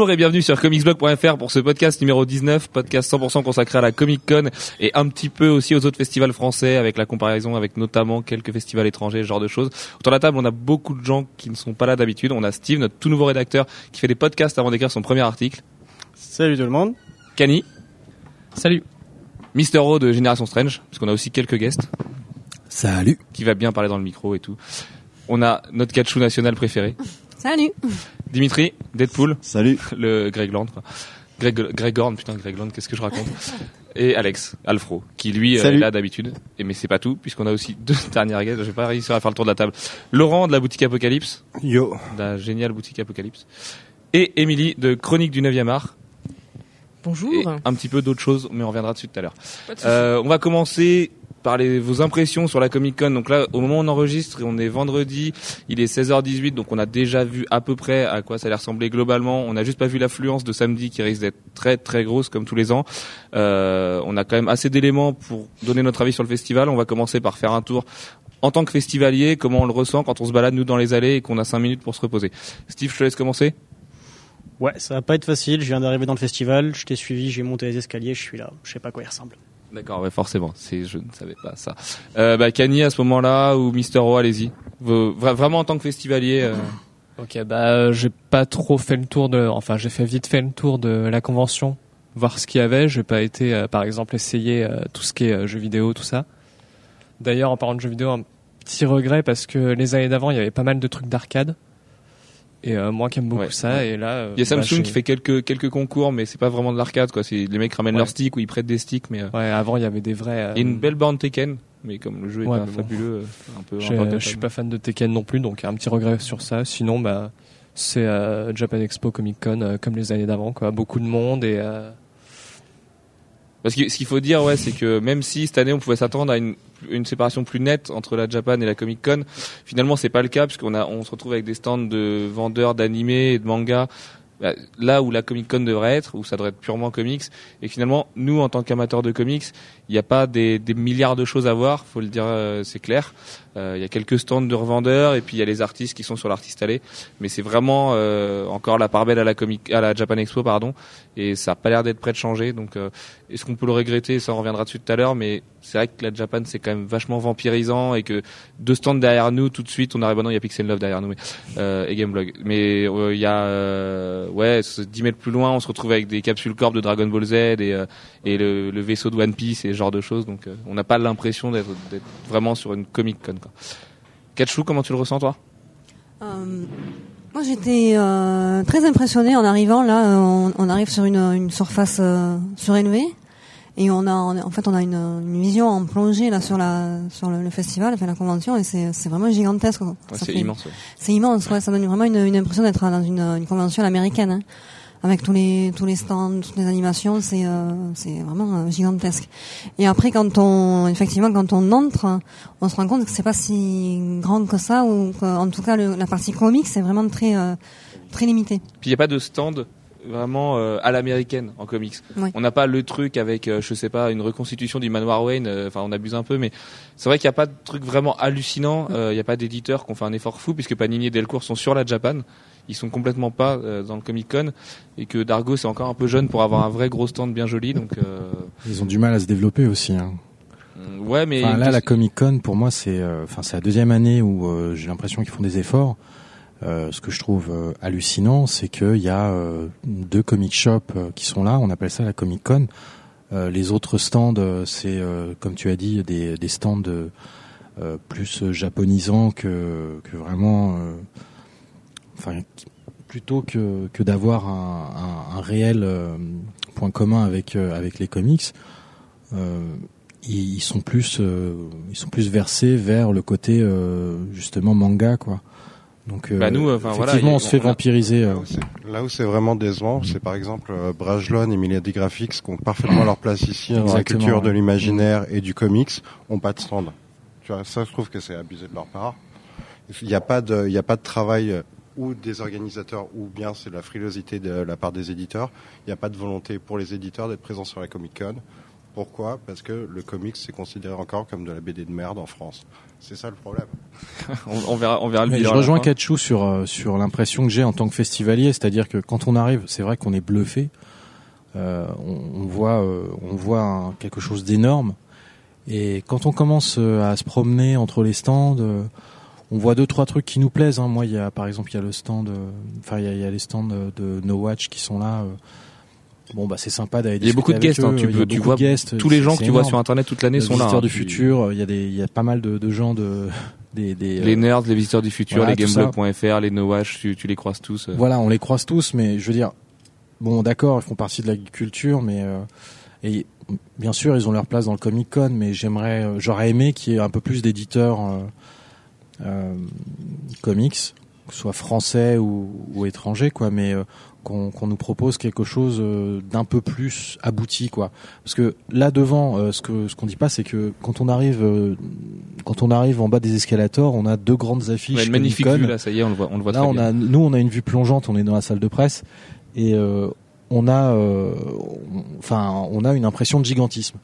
Bonjour et bienvenue sur comicsblog.fr pour ce podcast numéro 19, podcast 100% consacré à la Comic Con et un petit peu aussi aux autres festivals français avec la comparaison avec notamment quelques festivals étrangers, ce genre de choses. Autour de la table, on a beaucoup de gens qui ne sont pas là d'habitude. On a Steve, notre tout nouveau rédacteur, qui fait des podcasts avant d'écrire son premier article. Salut tout le monde. Cani. Salut. Mister O de Génération Strange, puisqu'on a aussi quelques guests. Salut. Qui va bien parler dans le micro et tout. On a notre catchou national préféré. Salut. Dimitri, Deadpool. Salut. Le Greg Land. Greg, Greg Horn, putain, Greg Land, qu'est-ce que je raconte Et Alex, Alfro, qui lui euh, est là d'habitude. Et mais c'est pas tout, puisqu'on a aussi deux dernières guests. Je vais pas réussir à faire le tour de la table. Laurent de la boutique Apocalypse. Yo. De la géniale boutique Apocalypse. Et Émilie de Chronique du 9e art. Bonjour. Et un petit peu d'autres choses, mais on reviendra dessus tout à l'heure. Euh, on va commencer par vos impressions sur la Comic Con. Donc là, au moment où on enregistre, on est vendredi, il est 16h18, donc on a déjà vu à peu près à quoi ça allait ressembler globalement. On n'a juste pas vu l'affluence de samedi qui risque d'être très très grosse comme tous les ans. Euh, on a quand même assez d'éléments pour donner notre avis sur le festival. On va commencer par faire un tour en tant que festivalier, comment on le ressent quand on se balade nous dans les allées et qu'on a 5 minutes pour se reposer. Steve, je te laisse commencer. Ouais, ça va pas être facile. Je viens d'arriver dans le festival, je t'ai suivi, j'ai monté les escaliers, je suis là. Je sais pas à quoi il ressemble. D'accord, forcément. C'est, je ne savais pas ça. Euh, bah, à ce moment-là ou Mister O, allez-y. vraiment en tant que festivalier. Euh... Ok, bah euh, j'ai pas trop fait le tour de, enfin j'ai fait vite fait le tour de la convention, voir ce qu'il y avait. J'ai pas été, euh, par exemple, essayer tout ce qui est jeux vidéo, tout ça. D'ailleurs, en parlant de jeux vidéo, un petit regret parce que les années d'avant, il y avait pas mal de trucs d'arcade. Et euh, moi qui aime beaucoup ça, et là. il y a Samsung bah, qui fait quelques quelques concours, mais c'est pas vraiment de l'arcade quoi. C'est les mecs ramènent leurs sticks ou ils prêtent des sticks, mais. Euh, ouais, avant il y avait des vrais. Il y a une belle borne Tekken, mais comme le jeu est pas fabuleux, un peu. Je suis pas fan de Tekken non plus, donc un petit regret sur ça. Sinon, bah c'est Japan Expo Comic Con comme les années d'avant, quoi. Beaucoup de monde et parce que ce qu'il faut dire, ouais, c'est que même si cette année on pouvait s'attendre à une, une, séparation plus nette entre la Japan et la Comic Con, finalement c'est pas le cas puisqu'on a, on se retrouve avec des stands de vendeurs d'animés et de mangas bah, là où la Comic Con devrait être, où ça devrait être purement comics. Et finalement, nous, en tant qu'amateurs de comics, il n'y a pas des, des, milliards de choses à voir, faut le dire, euh, c'est clair. Euh, il y a quelques stands de revendeurs et puis il y a les artistes qui sont sur l'artiste allée. Mais c'est vraiment euh, encore la part belle à la comic, à la Japan Expo, pardon. Et ça a pas l'air d'être prêt de changer. Donc, est-ce qu'on peut le regretter? Ça, on reviendra dessus tout à l'heure. Mais c'est vrai que la Japan c'est quand même vachement vampirisant et que deux stands derrière nous, tout de suite, on arrive. Bah non, il y a Pixel Love derrière nous, mais et Gameblog. Mais il y a ouais, 10 mètres plus loin, on se retrouve avec des capsules corps de Dragon Ball Z et, euh, et le, le, vaisseau de One Piece et ce genre de choses. Donc, euh, on n'a pas l'impression d'être vraiment sur une Comic. Quoi. Katchou, comment tu le ressens, toi? Euh, Moi, j'étais très impressionné en arrivant. Là, on, on arrive sur une, une surface surélevée et on a en fait on a une, une, vision en plongée là sur la sur le, festival, enfin la convention et c'est c'est vraiment gigantesque. Ouais, c'est immense. Ouais. C'est immense, ouais, ça donne vraiment une, une impression d'être dans une, une convention américaine. Hein, avec tous les tous les stands, toutes les animations, c'est euh, c'est vraiment euh, gigantesque. Et après, quand on effectivement quand on entre, on se rend compte que c'est pas si grand que ça, ou en tout cas le, la partie comique, c'est vraiment très euh, très limité. Puis il n'y a pas de stand vraiment euh, à l'américaine en comics. On n'a pas le truc avec, euh, je sais pas, une reconstitution du manoir Wayne. Euh, enfin, on abuse un peu, mais c'est vrai qu'il n'y a pas de truc vraiment hallucinant. Il n'y a pas d'éditeurs qui ont fait un effort fou puisque Panini et Delcourt sont sur la Japan. Ils sont complètement pas dans le Comic Con et que Dargo c'est encore un peu jeune pour avoir un vrai gros stand bien joli. Donc ils ont du mal à se développer aussi. Hein. Mm, ouais, mais là, la Comic Con, pour moi, c'est, enfin, c'est la deuxième année où j'ai l'impression qu'ils font des efforts. Euh, ce que je trouve euh, hallucinant, c'est qu'il y a euh, deux comic shops qui sont là. On appelle ça la Comic Con. les autres stands, c'est comme tu as dit, des, des stands plus japonisants que, que vraiment, enfin, plutôt que, que d'avoir un, un, un, réel point commun avec avec les comics. Ils, sont plus, ils sont plus versés vers le côté justement manga, quoi. Donc, bah nous, enfin, effectivement, on se fait vampiriser. Euh. Là où c'est vraiment décevant, c'est par exemple euh, Brajlon et Milady Graphics qui ont parfaitement leur place ici dans la culture de l'imaginaire et du comics, ont pas de stand. Tu vois, ça, je trouve que c'est abusé de leur part. Il n'y a pas de, il n'y a pas de travail euh, ou des organisateurs ou bien c'est la frilosité de la part des éditeurs. Il n'y a pas de volonté pour les éditeurs d'être présents sur la Comic Con Pourquoi? Parce que le comics c'est considéré encore comme de la BD de merde en France. C'est ça le problème. on, verra, on verra le Je rejoins Kachou sur euh, sur l'impression que j'ai en tant que festivalier, c'est-à-dire que quand on arrive, c'est vrai qu'on est bluffé. Euh, on, voit euh, on voit quelque chose d'énorme. Et quand on commence à se promener entre les stands, on voit deux trois trucs qui nous plaisent. Hein. Moi, il y a par exemple il y a le stand, enfin il y a, les stands de No Watch qui sont là. Bon bah c'est sympa d'aller. Il y a beaucoup de guests. Hein, tu, peux, tu vois tous les gens que tu vois sur internet toute l'année sont là. Les visiteurs du futur. Il y a des, il y a pas mal de, de gens de des, des, les nerds, les visiteurs du futur, les gameblog.fr, les nowash, tu, tu les croises tous. Euh. Voilà, on les croise tous, mais je veux dire, bon, d'accord, ils font partie de l'agriculture, mais euh, et bien sûr, ils ont leur place dans le Comic Con, mais j'aimerais, euh, j'aurais aimé qu'il y ait un peu plus d'éditeurs euh, comics, que ce soit français ou, ou étrangers, quoi, mais qu'on nous propose quelque chose euh, d'un peu plus abouti quoi. Parce que là devant euh, ce que ce qu'on dit pas c'est que quand on arrive euh, quand on arrive en bas des escalators on a deux grandes affiches ouais, une magnifique vue là ça y est on le voit on le voit là on a nous on a une vue plongeante on est dans la salle de presse et on a enfin on a une impression de gigantisme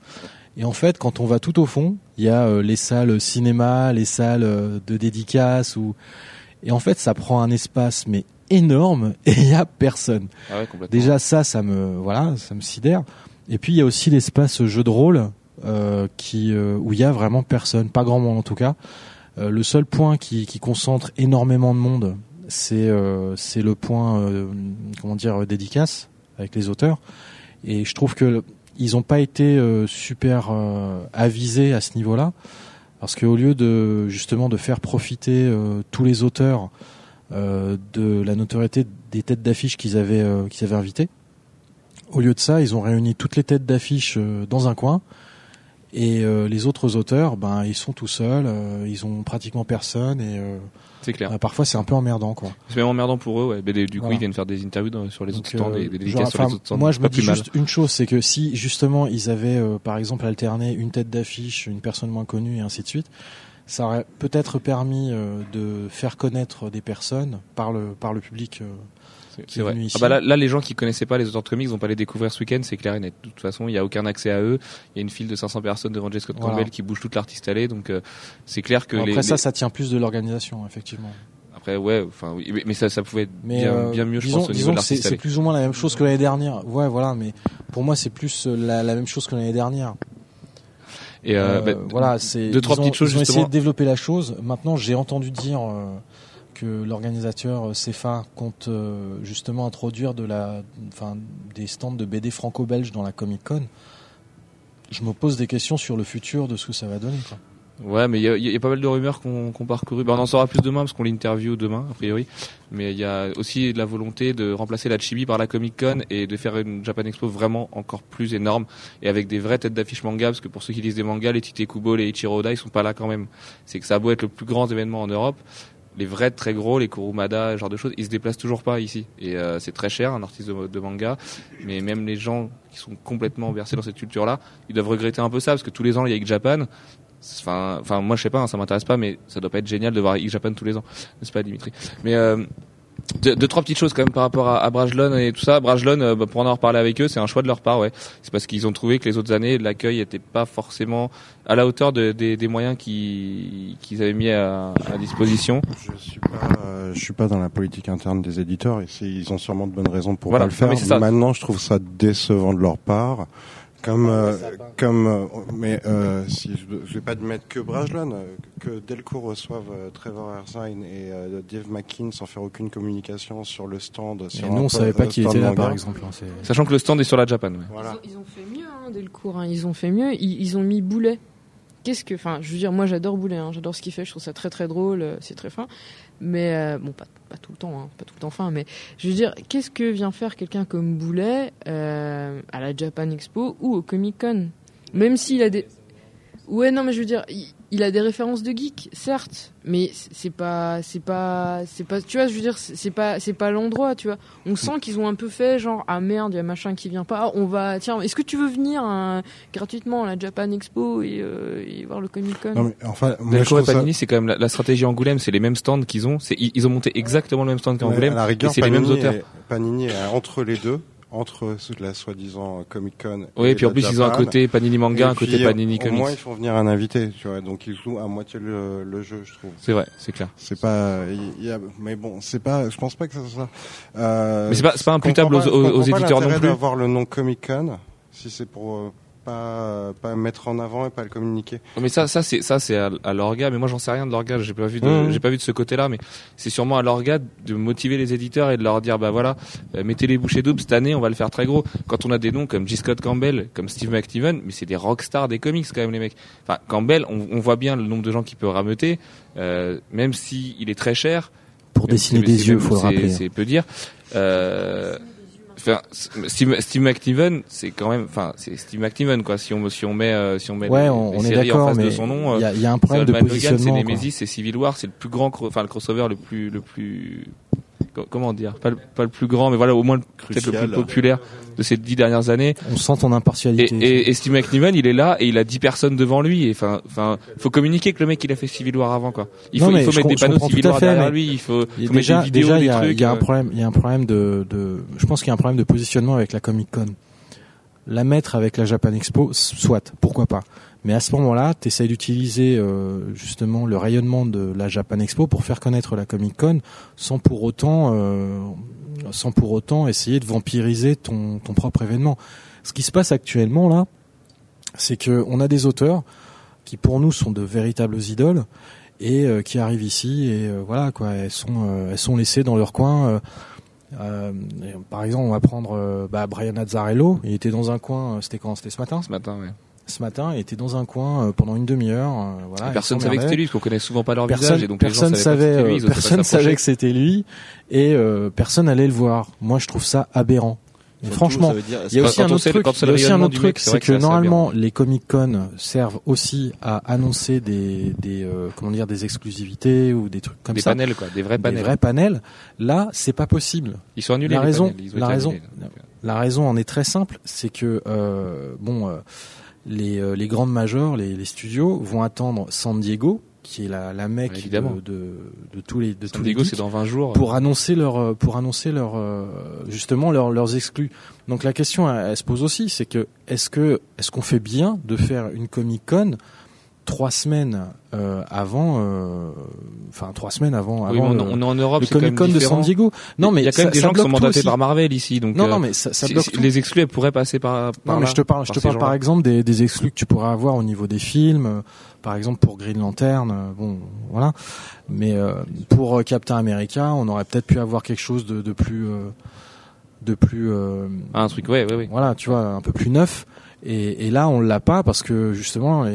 et en fait, quand on va tout au fond, il y a les salles cinéma, les salles de dédicaces, ou et en fait, ça prend un espace mais énorme et il y a personne. Ah Déjà ça, ça me voilà, ça me sidère. Et puis il y a aussi l'espace jeu de rôle euh, qui euh, où il y a vraiment personne, pas grand monde en tout cas. Euh, le seul point qui, qui, concentre énormément de monde, c'est euh, c'est le point euh, comment dire dédicace avec les auteurs. Et je trouve que ils n'ont pas été super avisés à ce niveau-là, parce qu'au lieu de justement de faire profiter tous les auteurs euh, de la notoriété des têtes d'affiche qu'ils avaient euh, qu'ils avaient invitées. Au lieu de ça, ils ont réuni toutes les têtes d'affiche euh, dans un coin. Et les autres auteurs, ben ils sont tout seuls, ils ont pratiquement personne et c'est clair. Parfois c'est un peu emmerdant quoi. C'est même emmerdant pour eux. Ouais. Mais du coup ils viennent faire des interviews sur les autres stands et des dédicaces sur les autres stands. Moi je me dis juste une chose, c'est que si justement ils avaient par exemple alterné une tête d'affiche, une personne moins connue et ainsi de suite, ça aurait peut-être permis euh, de faire connaître des personnes par le par le public. Euh, c'est vrai. Ici. Ah bah là, là, les gens qui connaissaient pas les auteurs de comics vont pas les découvrir ce week-end, c'est clair et net. De toute façon, il y a aucun accès à eux. Il y a une file de 500 personnes devant J. Scott Campbell qui bouge toute l'artiste allée, donc euh, c'est clair que. après ça, ça tient plus de l'organisation, effectivement. Après, ouais, enfin, oui, mais ça, ça pouvait être bien, bien mieux, je pense, au niveau de l'artiste C'est plus ou moins la même chose que l'année dernière. Ouais, voilà, mais pour moi, c'est plus la, la même chose que l'année dernière. Et euh, bah, voilà, c'est deux trois petites choses. Ils ont essayé de développer la chose. Maintenant, j'ai entendu dire euh, que l'organisateur euh, CEFA compte euh, justement introduire de la, enfin, des stands de BD franco-belge dans la Comic Con. Je me pose des questions sur le futur de ce que ça va donner. Quoi. Ouais, mais il y, a, pas mal de rumeurs qu'on qu. Ben, on en saura plus demain parce qu'on l'interview demain, a priori. Mais il y a aussi la volonté de remplacer la Chibi par la Comic Con et de faire une Japan Expo vraiment encore plus énorme et avec des vraies têtes d'affiche manga parce que pour ceux qui lisent des mangas, les Tite Kubo, les Ichiro Oda, ils sont pas là quand même. C'est que ça a beau être le plus grand événement en Europe, les vrais très gros, les Kurumada, ce genre de choses, ils se déplacent toujours pas ici. Et euh, c'est très cher, un artiste de, manga. Mais même les gens qui sont complètement versés dans cette culture-là, ils doivent regretter un peu ça, parce que tous les ans, il y a Japan, Enfin, moi je sais pas, hein, ça m'intéresse pas, mais ça doit pas être génial de voir Japan tous les ans, n'est-ce pas, Dimitri? Mais euh, deux, trois petites choses quand même par rapport à, à Brajlon et tout ça. Brajlon, euh, bah, pour en avoir parlé avec eux, c'est un choix de leur part, ouais. C'est parce qu'ils ont trouvé que les autres années, l'accueil était pas forcément à la hauteur de, des, des moyens qu'ils avaient mis à, à, disposition. Je suis pas, euh, je suis pas dans la politique interne des éditeurs. Et ils ont sûrement de bonnes raisons pour pas le faire. Mais Maintenant, je trouve ça décevant de leur part comme, euh, comme, euh, mais euh, si je, je vais pas admettre que Brajlon, euh, que Delcourt reçoive Trevor Erzine et Dave McKean sans faire aucune communication sur le stand. Sur nous, on savait pas qui était là, par exemple. Hein, Sachant que le stand est sur la Japan. Ouais. Voilà. Ils, ont, ils, ont, fait mieux, hein, Delcourt. Hein, ils ont fait mieux. Ils, ils ont mis Boulet. Qu'est-ce que, enfin, je veux dire, moi j'adore Boulet. Hein, j'adore ce qu'il fait. Je trouve ça très très drôle. C'est très fin. Mais bon, pas tout le temps, hein, pas tout le temps fin, mais je veux dire, qu'est-ce que vient faire quelqu'un comme Boulet euh, à la Japan Expo ou au Comic Con? Même s'il a des... Ouais, non, mais je veux dire, a des références de geek, certes, mais c'est pas, c'est pas, c'est pas, tu vois, je veux dire, c'est pas, c'est pas l'endroit, tu vois. On sent qu'ils ont un peu fait genre, ah merde, il y a machin qui vient pas, on va, tiens, est-ce que tu veux venir hein, gratuitement à la Japan Expo et, euh, et voir le Comic Con? Non mais enfin, moi, je Panini, ça... c'est quand même la, stratégie Angoulême, c'est les mêmes stands qu'ils ont, c'est ils, ont monté exactement le même stand qu'Angoulême, et c'est les mêmes auteurs. Panini est entre les deux entre la soi-disant Comic Con. Oui, et puis en plus ils ont un côté Panini Manga, un côté Panini Comics. Au moins ils font venir un invité, tu vois, donc ils jouent à moitié le, le jeu, je trouve. C'est vrai, c'est clair. C'est pas, y a, mais bon, c'est pas, je pense pas que ça soit. Euh, mais c'est pas, c'est pas imputable aux, aux, aux éditeurs non plus. d'avoir le nom Comic Con, si c'est pour euh, pas pas mettre en avant et pas le communiquer. Mais ça ça c'est ça c'est à, à l'orga mais moi j'en sais rien de l'orga, j'ai pas vu de mmh. j'ai pas vu de ce côté-là mais c'est sûrement à l'orga de motiver les éditeurs et de leur dire bah voilà, euh, mettez les bouchées doubles cette année, on va le faire très gros. Quand on a des noms comme G. Scott Campbell, comme Steve McTiven, mais c'est des rockstars des comics quand même les mecs. Enfin Campbell, on, on voit bien le nombre de gens qui peut rameuter euh, même si il est très cher pour dessiner des yeux, faut le rappeler. C'est peu dire. Euh, Enfin, Steve, Steve McNiven, c'est quand même, enfin, c'est Steve McNiven quoi. Si on si on met euh, si on met ouais, les, on, les séries en face de son nom, il y, a, y a un problème de positionnement. C'est Nemesis, c'est Civil War, c'est le plus grand, enfin le crossover le plus le plus comment dire, pas le, pas le plus grand, mais voilà, au moins peut-être le plus populaire de ces dix dernières années. On sent ton impartialité. Et, et, et Steve McNiven, il est là et il a dix personnes devant lui. Et enfin, enfin, faut communiquer que le mec il a fait Civil War avant quoi. Il faut, il faut mettre des panneaux Civil War derrière lui. Il faut, faut déjà, mettre des vidéos, déjà, des y a, trucs. Il y a un euh. problème, il y a un problème de, de, je pense qu'il y a un problème de positionnement avec la Comic Con. La mettre avec la Japan Expo, soit, pourquoi pas. Mais à ce moment-là, tu essayes d'utiliser euh, justement le rayonnement de la Japan Expo pour faire connaître la Comic Con, sans pour autant, euh, sans pour autant essayer de vampiriser ton, propre événement. Ce qui se passe actuellement là, c'est que on a des auteurs qui pour nous sont de véritables idoles et euh, qui arrivent ici et voilà quoi, elles sont elles sont laissées dans leur coin. par exemple, on va prendre euh, bah, Brian Azzarello. Il était dans un coin. C'était quand? C'était ce matin? Ce matin, ouais. Ce matin, il était dans un coin euh, pendant une demi-heure. euh, voilà. Personne savait que c'était lui, parce qu'on connaît souvent pas leur Personne, visage, et donc les gens personne savaient savait, pas que c'était lui, euh, personne savait que c'était lui, et euh, personne allait le voir. Moi, je trouve ça aberrant. Et franchement, il y a aussi un autre truc. Il y a aussi un autre truc, c'est que normalement, les Comic Con servent aussi à annoncer des, des euh, comment dire, des exclusivités ou des trucs comme des ça, panels, quoi, des vrais des panels. vrais panels. Là, c'est pas possible. Ils sont annulés. La les raison- panels, la raison- annulés. La raison en est très simple, c'est que euh, bon, euh, les, euh, les grandes majors, les, les studios vont attendre San Diego, qui est la, la mecque de, de, de tous les de San tous les Diego, c'est dans 20 jours. pour annoncer leur euh, pour annoncer leur euh, justement leur, leurs exclus. Donc la question elle, elle se pose aussi, c'est que est-ce que est-ce qu'on fait bien de faire une Comic Con trois semaines euh, avant, euh, enfin trois semaines avant, Oui, avant on, le, on est en Europe, le Comic Con de. San Diego. Non mais il y a quand même ça- des gens qui sont mandatés par Marvel ici, donc Non euh, non mais ça, bloque si- les exclus elles pourraient passer par, par Non, mais là, je te parle, je te parle par exemple des, des exclus que tu pourrais avoir au niveau des films, euh, par exemple pour Green Lantern, euh, bon, voilà. Mais euh, pour euh, Captain America, on aurait peut-être pu avoir quelque chose de, de plus, euh, de plus, euh, Ah, un truc, ouais, ouais, ouais. voilà, tu vois, un peu plus neuf. Et, et là, on l'a pas parce que justement,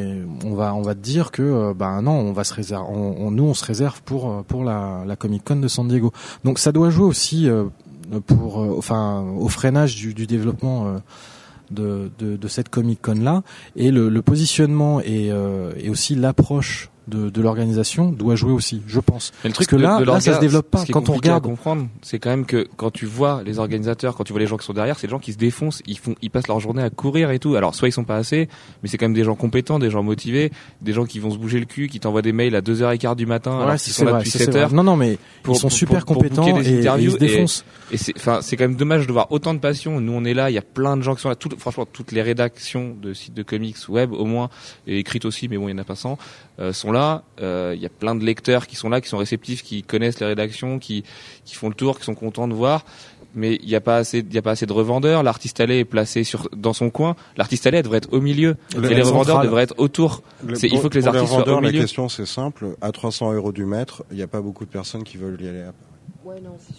on va, on va te dire que, ben non, on va se réserver, on, on- nous, on se réserve pour euh, pour la, la Comic Con de San Diego. Donc ça doit jouer aussi euh, pour, enfin, au freinage du, du développement. de, de, de cette Comic Con là et le, le positionnement et aussi l'approche de, de l'organisation doit jouer aussi, je pense. Mais le truc que de- là- de là, ça se développe pas. ce Quand on compliqué à regarde- comprendre, c'est quand même que quand tu vois les organisateurs, quand tu vois les gens qui sont derrière, c'est des gens qui se défoncent, ils font, ils passent leur journée à courir et tout. Alors soit ils sont pas assez, mais c'est quand même des gens compétents, des gens motivés, des gens qui vont se bouger le cul, qui t'envoient des mails à 2h15 du matin, alors Ouais, qu'ils sont là vrai, depuis ça, c'est 7 vrai. heures. Non, non, mais pour- ils sont pour- super pour- compétents des et, et ils se défoncent. Et c'est, enfin, c'est quand même dommage de voir autant de passion. Nous, on est là, il y a plein de gens qui sont là. Toutes, franchement, toutes les rédactions de sites de comics web, au moins, et écrites aussi, mais bon, il y en a pas 100, euh, sont là. Euh, Il y a plein de lecteurs qui sont là, qui sont réceptifs, qui connaissent les rédactions, qui, qui font le tour, qui sont contents de voir. Mais il n'y a pas assez, il a pas assez de revendeurs. L'artiste allé est placé sur, dans son coin. L'artiste allé devrait être au milieu. Le- et les revendeurs devraient être autour. Le- il faut que les artistes soient au milieu. La question c'est simple. À 300 euros du mètre, il n'y a pas beaucoup de personnes qui veulent y aller.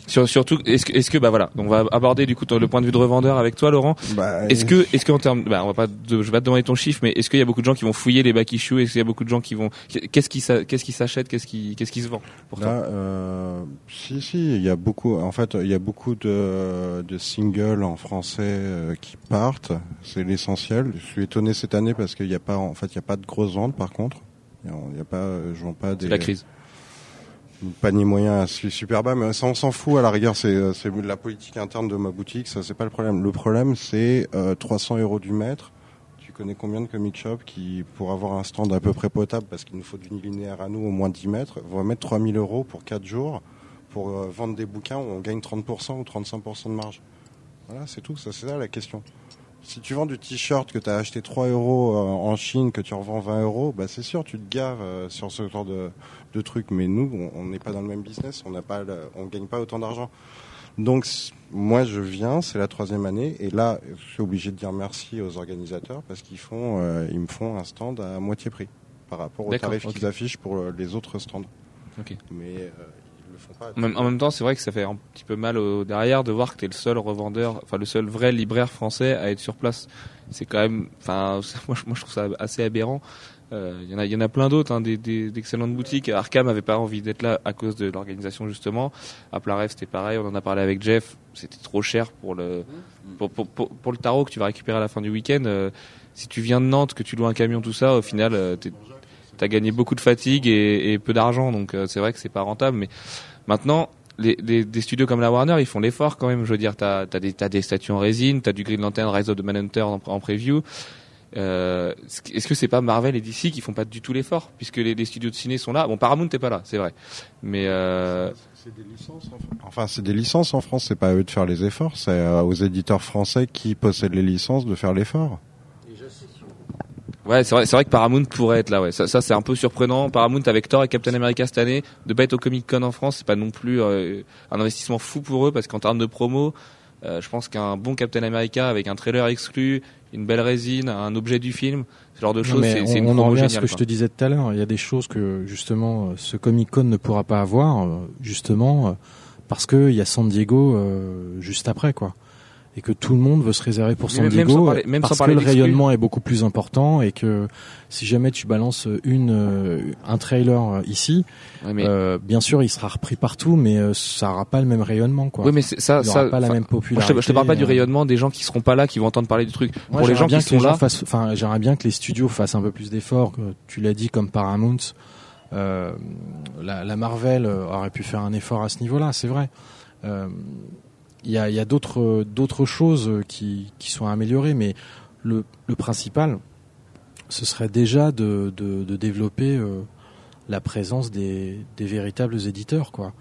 Sur, surtout, est-ce que, est-ce que, bah voilà, on va aborder du coup le point de vue de revendeur avec toi, Laurent. Bah, Est-ce que, est-ce qu'en termes, bah, on va pas, de- je vais pas te demander ton chiffre, mais est-ce qu'il y a beaucoup de gens qui vont fouiller les back issues? Est-ce qu'il y a beaucoup de gens qui vont, qu'est-ce qui, qu'est-ce qui s'achète, qu'est-ce qui, qu'est-ce qui se vend pour toi? Là, euh, si, si, il y a beaucoup. En fait, il y a beaucoup de, de singles en français euh, qui partent. C'est l'essentiel. Je suis étonné cette année parce qu'il n'y a pas, en fait, il y a pas de grosses ventes. Par contre, il y a- pas, euh, je vends pas des C'est la crise. Panier moyen su- super bas, mais ça on s'en fout. À la rigueur, c'est euh, de la politique interne de ma boutique. Ça, c'est pas le problème. Le problème, c'est euh, 300 euros du mètre. Tu connais combien de comic shops qui, pour avoir un stand à peu près potable, parce qu'il nous faut du linéaire à nous au moins 10 mètres, vont mettre 3000 euros pour 4 jours pour euh, vendre des bouquins où on gagne 30% ou 35% de marge. Voilà, c'est tout. Ça, c'est ça la question. Si tu vends du t-shirt que tu as acheté 3 euros en Chine, que tu revends 20 euros, bah c'est sûr, tu te gaves sur ce genre de, de trucs. Mais nous, on n'est pas dans le même business, on n'a pas, on gagne pas autant d'argent. Donc moi je viens, c'est la troisième année, et là je suis obligé de dire merci aux organisateurs parce qu'ils font, euh, ils me font un stand à moitié prix par rapport au tarif qu'ils affichent pour euh, les autres stands. Okay. Mais euh, ils le font pas. En même temps, c'est vrai que ça fait un petit peu mal au derrière de voir que tu es le seul revendeur, enfin le seul vrai libraire français à être sur place. C'est quand même, enfin moi, moi je trouve ça assez aberrant. Il euh, y en a, y en a plein d'autres, hein, des, d'excellentes boutiques. Arkham avait pas envie d'être là à cause de l'organisation justement. À Plaref, c'était pareil. On en a parlé avec Jeff. C'était trop cher pour le pour, pour, pour, le tarot que tu vas récupérer à la fin du week-end. Euh, si tu viens de Nantes, que tu loues un camion, tout ça, au final, euh, t'as gagné beaucoup de fatigue et, et peu d'argent. Donc c'est vrai que c'est pas rentable. Mais maintenant, les, les, des studios comme la Warner, ils font l'effort quand même. Je veux dire, t'as as des, t'as des statues en résine, t'as du Green Lantern, Rise of the Manhunter en, en preview. Euh, Est-ce que c'est pas Marvel et DC qui font pas du tout l'effort puisque les, les, studios de ciné sont là? Bon, Paramount t'es pas là, c'est vrai, mais euh... c'est des licences. En... Enfin, c'est des licences en France. C'est pas à eux de faire les efforts. C'est euh, aux éditeurs français qui possèdent les licences de faire l'effort. Ouais, c'est vrai, c'est vrai que Paramount pourrait être là. Ouais, ça, ça c'est un peu surprenant. Paramount avec Thor et Captain America cette année, de pas être au Comic Con en France, c'est pas non plus euh, un investissement fou pour eux parce qu'en termes de promo, euh, je pense qu'un bon Captain America avec un trailer exclu, une belle résine, un objet du film, ce genre de choses, c'est une On en revient à ce que je te disais tout à l'heure. Il y a des choses que justement euh, ce Comic Con ne pourra pas avoir, euh, justement parce qu'il y a San Diego juste après, quoi et que tout le monde veut se réserver pour San Diego même parce que le rayonnement est beaucoup plus important et que si jamais tu balances une euh, un trailer euh, ici euh, bien sûr il sera repris partout mais ça aura pas le même rayonnement quoi. Oui mais ça il ça pas la même popularité je, te, te parle pas du rayonnement des gens qui seront pas là qui vont entendre parler du truc. Pour les gens qui sont là enfin j'aimerais bien que les studios fassent un peu plus d'efforts tu l'as dit comme Paramount la, la Marvel aurait pu faire un effort à ce niveau-là c'est vrai. Euh, il y a, y d'autres d'autres choses qui, qui sont améliorées, mais le, principal, ce serait déjà de, de, de développer euh, la présence des, des véritables éditeurs, quoi.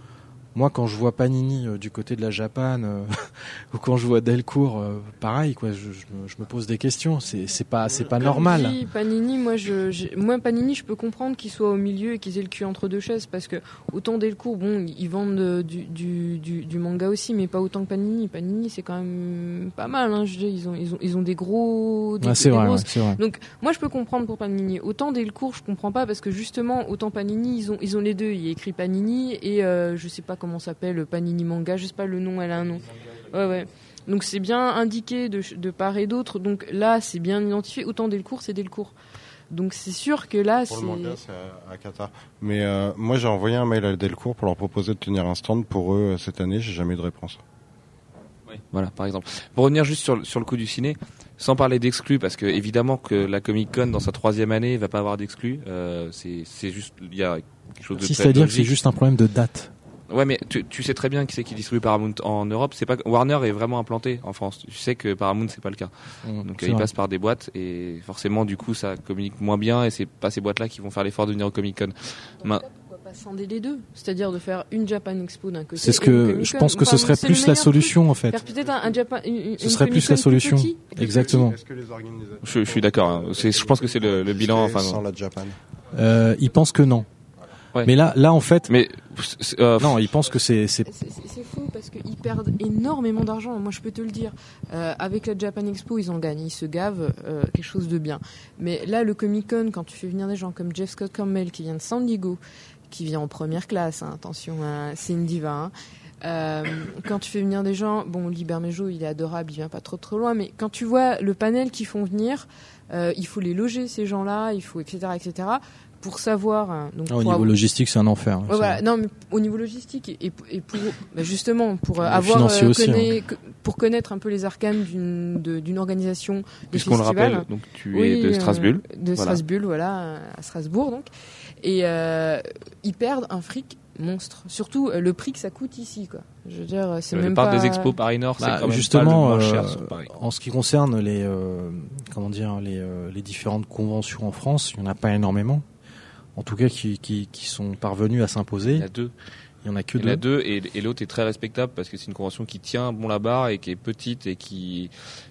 Moi, quand je vois Panini euh, du côté de la Japan euh, ou quand je vois Delcourt, euh, pareil, quoi, je, je, me, je, me, pose des questions. C'est, c'est pas, c'est pas Comme normal. Dit, Panini, moi, je, je, moi, Panini, je peux comprendre qu'ils soient au milieu et qu'ils aient le cul entre deux chaises parce que autant Delcourt, bon, ils vendent du, du, du, du manga aussi, mais pas autant que Panini. Panini, c'est quand même pas mal. Hein, je dis, ils ont, ils ont, ils ont des gros. Des, ah, c'est, des vrai, grosses... ouais, c'est vrai. Donc, moi, je peux comprendre pour Panini. Autant Delcourt, je comprends pas parce que justement, autant Panini, ils ont, ils ont les deux. Il y a écrit Panini et je sais pas comment s'appelle Panini Manga, je sais pas le nom, elle a un nom. Ouais, ouais. Donc c'est bien indiqué de, de part et d'autre. Donc là, c'est bien identifié. Autant Delcourt, c'est Delcourt. Donc c'est sûr que là, pour c'est. le manga, c'est à, à Qatar. Mais euh, moi, j'ai envoyé un mail à Delcourt pour leur proposer de tenir un stand pour eux cette année. J'ai jamais eu de réponse. Oui. Voilà, par exemple. Pour revenir juste sur, sur le coup du ciné, sans parler d'exclus, parce que évidemment que la Comic Con dans sa troisième année va pas avoir d'exclus. Euh, c'est c'est juste il y a quelque chose de Si c'est-à-dire que c'est juste un problème de date. Ouais, mais tu, tu sais très bien qui c'est qui distribue Paramount en Europe. C'est pas Warner est vraiment implanté en France. Tu sais que Paramount c'est pas le cas. Donc C'est euh, ils vrai. passent par des boîtes et forcément du coup ça communique moins bien et c'est pas ces boîtes là qui vont faire l'effort de venir au Comic Con. Cas, pourquoi pas scinder les deux? C'est-à-dire de faire une Japan Expo d'un côté. C'est ce que je pense que ce serait plus la solution en fait. Faire peut-être un, un Japan. Une, Ce serait plus la solution. Exactement. Que les Je, je suis d'accord. hein. Je pense que c'est le, le bilan. Enfin, sans la Japan? Euh, ils pensent que non. Ouais. Mais là, là en fait, mais euh, non, ils pensent que c'est, c'est C'est- C'est c'est faux parce qu'ils perdent énormément d'argent. Moi, je peux te le dire. Euh, avec la Japan Expo, ils en gagnent, ils se gavent euh, quelque chose de bien. Mais là, le Comic Con, quand tu fais venir des gens comme Jeff Scott Campbell qui vient de San Diego, qui vient en première classe, hein, attention, hein, c'est une diva. hein. Euh, quand tu fais venir des gens, bon, Libermejo, il est adorable, il vient pas trop trop loin, mais quand tu vois le panel qu'ils font venir, euh, il faut les loger ces gens-là, il faut etc etc. Pour savoir, hein, donc Ah, au pour niveau logistique, c'est un enfer. Ouais, C'est- voilà. Non, mais au niveau logistique et, pour bah, justement pour euh, avoir euh, aussi, hein. pour connaître un peu les arcanes d'une d'une organisation de puisqu'on le festival. rappelle, donc tu Oui, es de euh, Strasbourg. de Voilà. Strasbourg, voilà, à Strasbourg donc. Et euh, ils perdent un fric monstre. Surtout euh, le prix que ça coûte ici, quoi. Je veux dire, c'est même pas. des expos Paris Nord, c'est Bah, quand même justement, pas le moins cher euh, sur Paris. en ce qui concerne les, euh, comment dire, les, euh, les différentes conventions en France, il n'y en a pas énormément. En tout cas, qui, qui, qui sont parvenus à Il s'imposer. y a deux. Il y en a que Il y en a deux. deux et, et l'autre est très respectable parce que c'est une convention qui tient bon la barre et qui est petite et qui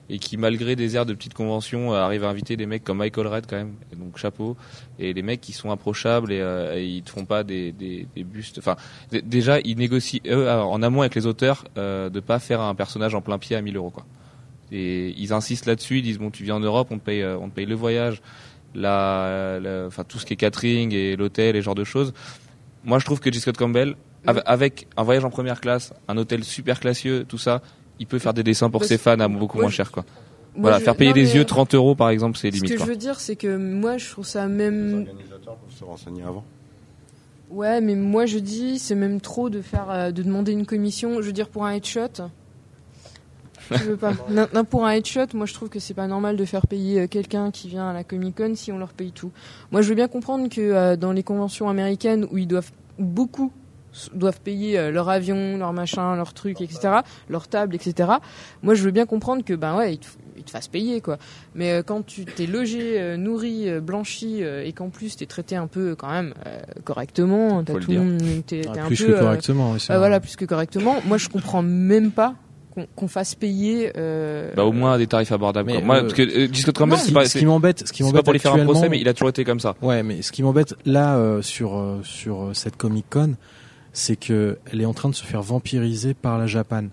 et qui malgré des airs de petite convention euh, arrive à inviter des mecs comme Michael Red quand même donc chapeau et les mecs qui sont approchables et, euh, et ils te font pas des des, des bustes enfin déjà ils négocient eux en amont avec les auteurs euh, de pas faire un personnage en plein pied à 1000 euros quoi et ils insistent là-dessus ils disent bon tu viens en Europe on te paye euh, on te paye le voyage la, la- enfin tout ce qui est catering et l'hôtel et ce genre de choses moi je trouve que J. Scott Campbell avec, avec un voyage en première classe, un hôtel super classieux, tout ça, il peut faire des dessins pour ses fans à beaucoup moi, moins cher quoi. Moi, voilà, je- faire payer non, des yeux 30 euros par exemple, c'est Ce limite que quoi. je veux dire, c'est que moi, je trouve ça Les même. organisateurs peuvent se renseigner avant. Ouais, mais moi, je dis, c'est même trop de faire, euh, de demander une commission. Je veux dire, pour un headshot. Je veux pas. Non, non, pour un headshot, moi, je trouve que c'est pas normal de faire payer euh, quelqu'un qui vient à la Comic Con si on leur paye tout. Moi, je veux bien comprendre que euh, dans les conventions américaines où ils doivent où beaucoup doivent payer euh, leur avion, leur machin, leur truc, etc., leur table, etc. Moi, je veux bien comprendre que ben ouais, ils te, ils te fassent payer quoi. Mais euh, quand tu t'es logé, euh, nourri, euh, blanchi euh, et qu'en plus t'es traité un peu quand même euh, correctement, t'as tout le dire. monde, t'es Ah, t'es un plus peu que euh, correctement. oui, c'est euh, vrai. voilà, plus que correctement. Moi, je comprends même pas qu'on qu'on fasse payer. Euh, Bah au moins à des tarifs abordables. Moi, euh, parce que euh. Scott Campbell, c'est pas, ce qui m'embête, ce qui m'embête pour lui faire un procès, mais il a toujours été comme ça. Ouais, mais ce qui m'embête là euh, sur euh, sur euh, cette Comic Con, c'est que elle est en train de se faire vampiriser par la Japan,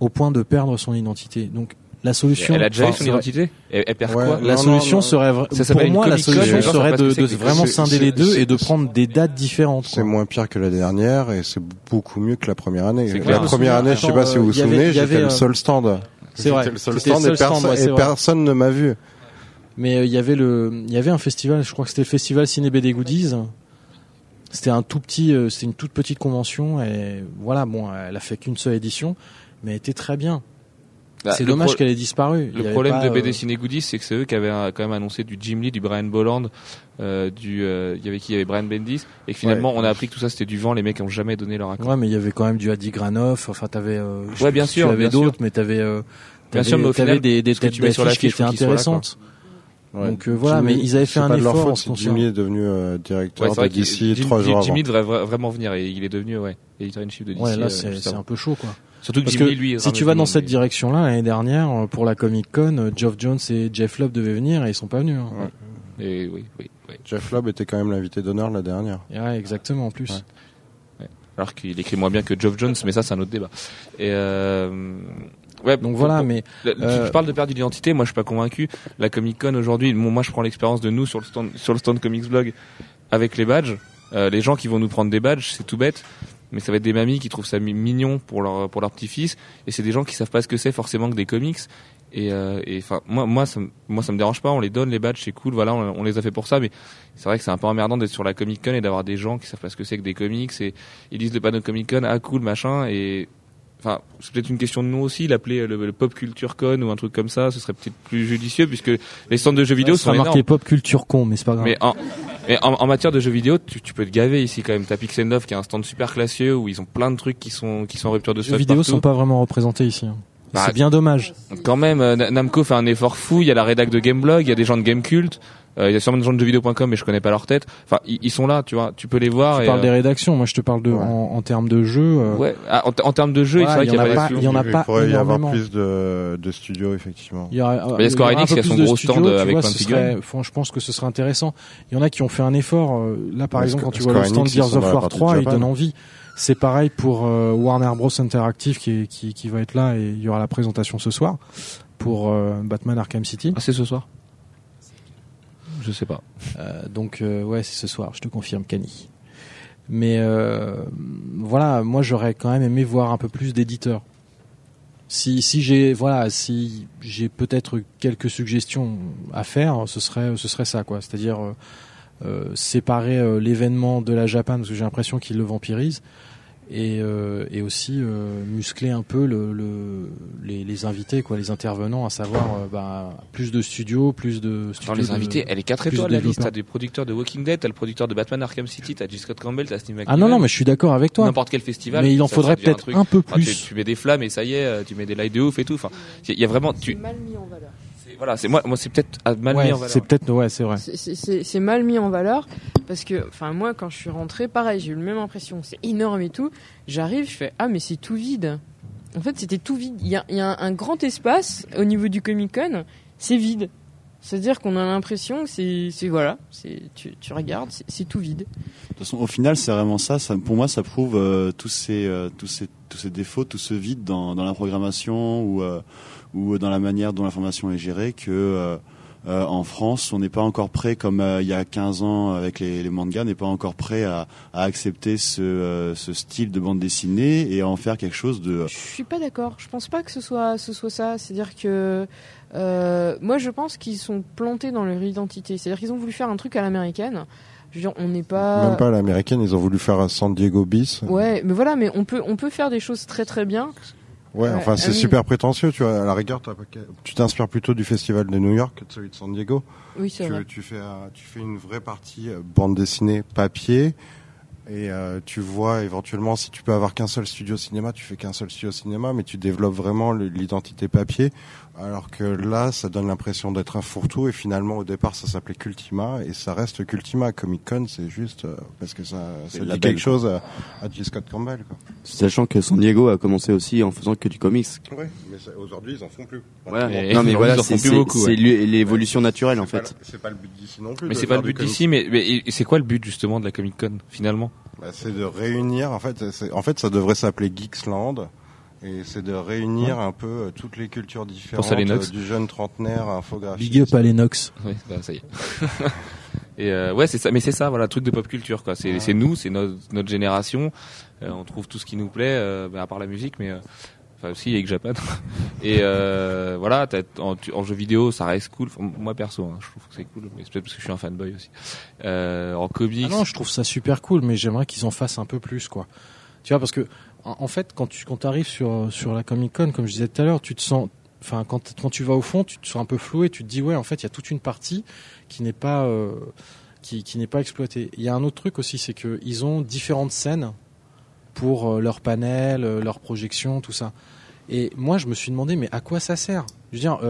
au point de perdre son identité. Donc la solution, Elle a déjà eu son serait- identité. Elle, elle perd Ouais, quoi La Non, solution non, serait Ça pour moi la solution serait de, vraiment scinder les deux et de prendre des dates différentes. C'est moins pire que la dernière et c'est beaucoup mieux que la première année. La première année, je sais pas si vous vous souvenez, j'étais le seul stand. C'est vrai. Le seul C'était stand, le et, stand, ouais, et personne ne m'a vu. Mais euh, il y avait le, il y avait un festival, je crois que c'était le festival Ciné BD Goodies. C'était un tout petit, euh, c'était une toute petite convention et voilà, bon, elle a fait qu'une seule édition, mais elle était très bien. Bah, c'est dommage pro- qu'elle ait disparu. Le avait problème pas, de euh, BD Ciné Goodies, c'est que c'est eux qui avaient euh, quand même annoncé du Jim Lee, du Brian Bolland, euh, du, euh, il y avait qui, il y avait Brian Bendis, et que finalement Ouais. on a appris que tout ça c'était du vent, les mecs ont jamais donné leur accord. Ouais, mais il y avait quand même du Adi Granoff. Enfin, t'avais. Euh, Ouais, bien sûr, Tu avais d'autres, mais t'avais. Euh, Bien sûr, mais au t'avais final, des, des têtes tu sur d'affiche qui étaient intéressantes. Ouais. Donc, euh, voilà, Jimmy- mais ils avaient fait un pas de leur effort en faute si. Jimmy est devenu euh, directeur Ouais, c'est vrai de qu'il- DC Jim- trois jours Jim- Jimmy avant. devrait vra- vraiment venir et il est devenu ouais éditeur in chief de DC. Ouais, là, euh, c'est un peu chaud, quoi. Surtout que Parce que lui, si tu vas dans cette direction-là, l'année dernière, euh, pour la Comic Con, euh, Geoff Jones et Jeff Love devaient venir et ils sont pas venus. hein. Ouais. Et oui, oui, oui. Jeff Lobb était quand même l'invité d'honneur la dernière. Et ouais, exactement, en plus. Ouais. Alors qu'il écrit moins bien que Geoff Jones, mais ça c'est un autre débat. Et euh, ouais. Donc pour- voilà, pour- mais Le- tu- Euh, Tu parles de perdre d'identité, moi je suis pas convaincu. La Comic Con aujourd'hui, bon, moi je prends l'expérience de nous sur le stand, sur le stand Comics Blog avec les badges. Euh, les gens qui vont nous prendre des badges, c'est tout bête, mais ça va être des mamies qui trouvent ça mi- mignon pour leur pour leur petit-fils, et c'est des gens qui savent pas ce que c'est forcément que des comics. Et euh, enfin moi moi ça me- moi ça me dérange pas, on les donne les badges, c'est cool, voilà, on, on les a fait pour ça, mais c'est vrai que c'est un peu emmerdant d'être sur la Comic Con et d'avoir des gens qui savent pas ce que c'est que des comics. Et ils lisent le panneau Comic Con, ah cool machin. Et enfin c'est peut-être une question de nous aussi l'appeler le, le pop culture con ou un truc comme ça. Ce serait peut-être plus judicieux puisque les stands de jeux vidéo ça sont sera marqué énormes. Pop culture con, mais c'est pas grave. mais en, mais en, en matière de jeux vidéo tu, tu peux te gaver ici quand même t'as Pixel qui a un stand super classieux où ils ont plein de trucs qui sont qui sont en rupture de les stock jeux vidéo partout. sont pas vraiment représentés ici. hein. Et Bah, c'est bien dommage. quand même euh, Na- Namco fait un effort fou il y a la rédac de Gameblog il y a des gens de Gamecult il y a sûrement des gens de jeuxvideo.com mais je connais pas leur tête enfin ils, ils sont là tu vois tu peux les voir Tu et, parles euh, des rédactions, moi je te parle de Ouais. en, en termes de jeu. euh, ouais Ah, en, en termes de jeu vrai il y en a pas il y en a Il pas pourrait y avoir plus de, de studios, effectivement. Il y, a, il y a Square Enix qui a son gros stand avec plein de figurines. je pense que ce serait intéressant. Il y en a qui ont fait un effort. euh, Là, par Ouais, exemple, quand tu vois le stand Gears of War partie 3, il donne envie. C'est pareil pour euh, Warner Bros Interactive qui, est- qui, qui va être là et il y aura la présentation ce soir pour euh, Batman Arkham City. ah c'est ce soir je sais pas Euh, donc euh, ouais, c'est ce soir, je te confirme, Cani. Mais euh, voilà, moi j'aurais quand même aimé voir un peu plus d'éditeurs. Si, si j'ai voilà, si j'ai peut-être quelques suggestions à faire, ce serait ce serait ça quoi. C'est-à-dire séparer l'événement de la Japan parce que j'ai l'impression qu'il le vampirise et, euh, et aussi euh, muscler un peu le, le, les, les invités quoi, les intervenants, à savoir euh, bah, plus de studios, plus de studios. les de- invités, elle est 4 plus étoiles de la liste. T'as des producteurs de Walking Dead, t'as le producteur de Batman Arkham City, t'as J. Scott Campbell, t'as Steve McNiven. Ah non non, mais je suis d'accord avec toi. N'importe quel festival. Mais il en ça- faudrait peut-être un peu Enfin, tu, plus. tu mets des flammes et ça y est, euh, tu mets des lights de ouf et tout. Enfin, il y a vraiment, tu, mal mis en valeur. Voilà, c'est moi, moi c'est peut-être mal ouais, mis en valeur. C'est peut-être, ouais, c'est vrai. C'est mal mis en valeur parce que, enfin, moi, quand je suis rentré, pareil, j'ai eu la même impression. C'est énorme et tout. J'arrive, je fais ah mais c'est tout vide. En fait, c'était tout vide. Il y a, il y a un grand espace au niveau du Comic Con, c'est vide. C'est-à-dire qu'on a l'impression que c'est, voilà, c'est, tu, tu regardes, c'est tout vide. De toute façon, au final, c'est vraiment ça. ça. Pour moi, ça prouve euh, tous ces, euh, tous ces, tous ces défauts, tout ce vide dans, dans la programmation ou, euh, ou dans la manière dont l'information est gérée que euh, en France, on n'est pas encore prêt, comme euh, il y a 15 ans avec les, les mangas, n'est pas encore prêt à, à accepter ce, euh, ce, style de bande dessinée et à en faire quelque chose de. Je suis pas d'accord. Je pense pas que ce soit ce soit ça. C'est-à-dire que moi, je pense qu'ils sont plantés dans leur identité. C'est-à-dire qu'ils ont voulu faire un truc à l'américaine. Je veux dire, on n'est pas. Même pas à l'américaine, ils ont voulu faire un San Diego bis. Ouais, mais voilà, mais on peut on peut faire des choses très très bien. Ouais, enfin c'est super prétentieux, tu vois. À la rigueur, tu t'inspires plutôt du festival de New York que de celui de San Diego. Oui, c'est vrai. Tu fais, tu fais une vraie partie euh, bande dessinée papier et euh, tu vois éventuellement si tu peux avoir qu'un seul studio cinéma, tu fais qu'un seul studio cinéma, mais tu développes vraiment l'identité papier. Alors que là, ça donne l'impression d'être un fourre-tout et finalement au départ ça s'appelait Cultima et ça reste Cultima. Comic Con c'est juste euh, parce que ça, ça dit quelque chose à, à J. Scott Campbell. Quoi. Sachant que San Diego a commencé aussi en faisant que du comics. Oui, mais aujourd'hui ils en font plus. Voilà. non mais voilà, c'est l'évolution naturelle en fait. C'est pas le but d'ici non plus. Mais c'est pas le but d'ici, mais, mais c'est quoi le but justement de la Comic Con finalement? Bah, C'est de réunir. En fait, en fait ça devrait s'appeler Geeksland et c'est de réunir un peu euh, toutes les cultures différentes euh, du jeune trentenaire infographiste. Big up à Lennox. Oui, bah, ça y est. et euh, ouais, c'est ça. Mais c'est ça, voilà, truc de pop culture, quoi. C'est c'est nous, c'est notre, notre génération. Euh, on trouve tout ce qui nous plaît, euh, bah, à part la musique, mais enfin aussi avec Japan. et voilà, en, en, jeu vidéo, ça reste cool. moi perso, hein, je trouve que c'est cool. Mais c'est peut-être parce que je suis un fanboy aussi. en comics. Ah non, je trouve ça super cool, mais j'aimerais qu'ils en fassent un peu plus, quoi. Tu vois, parce que en fait, quand tu arrives sur la Comic Con, comme je disais tout à l'heure, tu te sens, enfin quand tu vas au fond, tu te sens un peu floué, tu te dis ouais, en fait, il y a toute une partie qui n'est pas euh, qui, n'est pas exploitée. Il y a un autre truc aussi, c'est que ils ont différentes scènes pour euh, leur panel, euh, leur projection, tout ça. Et moi, je me suis demandé, mais à quoi ça sert? Je veux dire.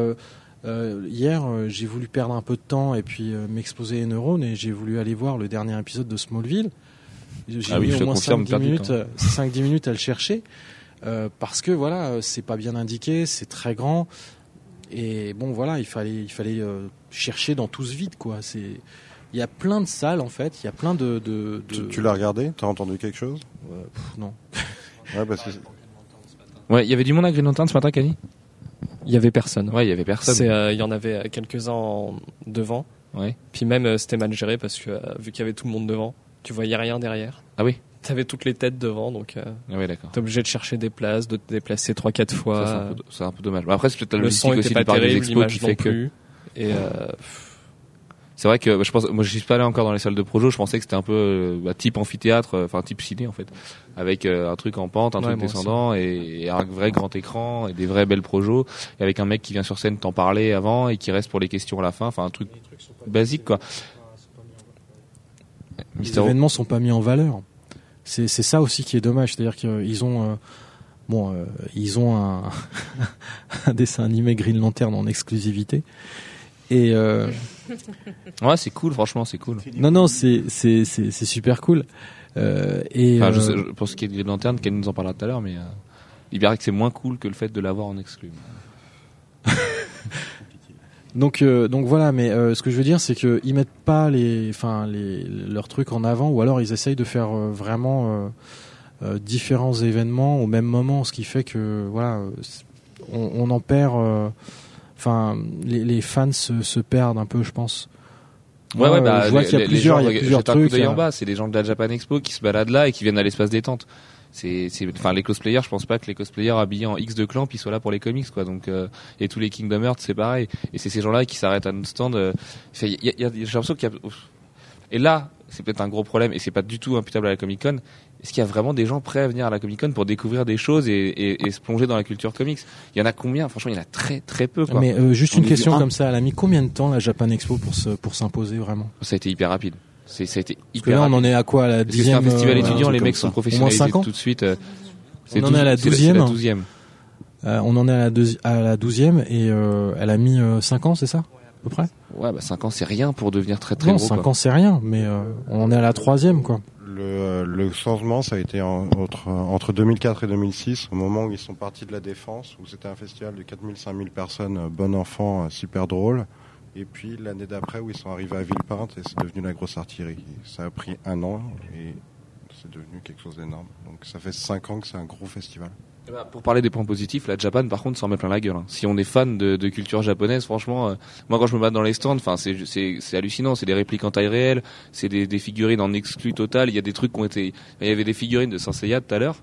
hier, j'ai voulu perdre un peu de temps et puis m'exposer les neurones et j'ai voulu aller voir le dernier épisode de Smallville. J'ai ah mis au moins 5-10 minutes, 5 minutes à le chercher. Euh, parce que voilà, c'est pas bien indiqué, c'est très grand. Et bon, voilà, il fallait, il fallait euh, chercher dans tout ce vide, quoi. C'est, il y a plein de salles en fait, il y a plein de. de, de... Tu, l'as regardé? T'as entendu quelque chose? Non. ouais, parce que. Ouais, il y avait du monde à Green Lantern ce matin, Cani Il y avait personne. Ouais, il y avait personne. Euh, il y en avait quelques-uns devant. Ouais. Puis même c'était mal géré parce que vu qu'il y avait tout le monde devant, tu voyais rien derrière. Ah oui T'avais toutes les têtes devant, donc euh, ah oui, d'accord. t'es obligé de chercher des places, de te déplacer trois quatre fois. C'est un, peu dommage. Après, c'est peut-être le son aussi pas terrible, l'image non plus. Et euh, c'est vrai que je pense, moi, je suis pas allé encore dans les salles de projo. Je pensais que c'était un peu euh, bah, type amphithéâtre, enfin type ciné en fait, avec un truc en pente, un truc descendant et, un vrai grand écran et des vrais belles projos, et avec un mec qui vient sur scène t'en parler avant et qui reste pour les questions à la fin. Enfin, un truc basique quoi les événements sont pas mis en valeur. C'est ça aussi qui est dommage, c'est-à-dire qu'ils ont euh, bon, euh, ils ont un, un, dessin animé Green Lantern en exclusivité. Et euh, ouais, c'est cool, franchement, c'est cool. Non, non, c'est c'est c'est super cool. et enfin, je, pour ce qui est de Green Lantern, qu'elle nous en parlera tout à l'heure, mais il paraît que c'est moins cool que le fait de l'avoir en exclu. Donc, euh, donc voilà, mais euh, ce que je veux dire, c'est qu'ils mettent pas les, enfin, les, leurs trucs en avant, ou alors ils essayent de faire euh, vraiment différents événements au même moment, ce qui fait que voilà, on, on en perd. Enfin, les, les, fans se, se, perdent un peu, je pense. Ouais, ouais, bah, je vois qu'il y a plusieurs, il y a plusieurs trucs. en bas, c'est les gens de la Japan Expo qui se baladent là et qui viennent à l'espace détente c'est enfin les cosplayers je pense pas que les cosplayers habillés en X de clan puis soient là pour les comics quoi. Donc euh, et tous les Kingdom Hearts c'est pareil. Et c'est ces gens là qui s'arrêtent à notre stand euh, y y a, j'ai l'impression qu'il y a et là c'est peut-être un gros problème et c'est pas du tout imputable à la Comic Con. Est-ce qu'il y a vraiment des gens prêts à venir à la Comic Con pour découvrir des choses et, et, et, se plonger dans la culture comics? Il y en a combien? Franchement, il y en a très très peu. Quoi. Mais euh, juste une question comme ça, elle a mis combien de temps la Japan Expo pour se, pour s'imposer vraiment? Ça a été hyper rapide. C'est, ça a été hyper. Parce que là, on en est à quoi la dixième C'est un festival étudiant, les mecs sont professionnels tout de suite. on en est à la douzième. douzième. on en est à la, à la douzième et elle a mis 5 ans, c'est ça? À peu près? Ouais, bah 5 ans c'est rien pour devenir très très non, gros. 5 ans c'est rien, mais on en est à la troisième quoi. Le, le, changement, ça a été entre, entre 2004 et 2006, au moment où ils sont partis de la Défense, où c'était un festival de 4000-5000 personnes, bon enfant, super drôle. Et puis l'année d'après où ils sont arrivés à Villepinte et c'est devenu la grosse artillerie. Ça a pris un an et c'est devenu quelque chose d'énorme. Donc ça fait cinq ans que c'est un gros festival. Eh ben, pour parler des points positifs, la Japan par contre s'en met plein la gueule. Hein. Si on est fan de, culture japonaise, franchement, euh, moi quand je me bats dans les stands, enfin c'est hallucinant. C'est des répliques en taille réelle, c'est des, figurines en exclu total. Il y a des trucs qui ont été, il y avait des figurines de Senseiya tout à l'heure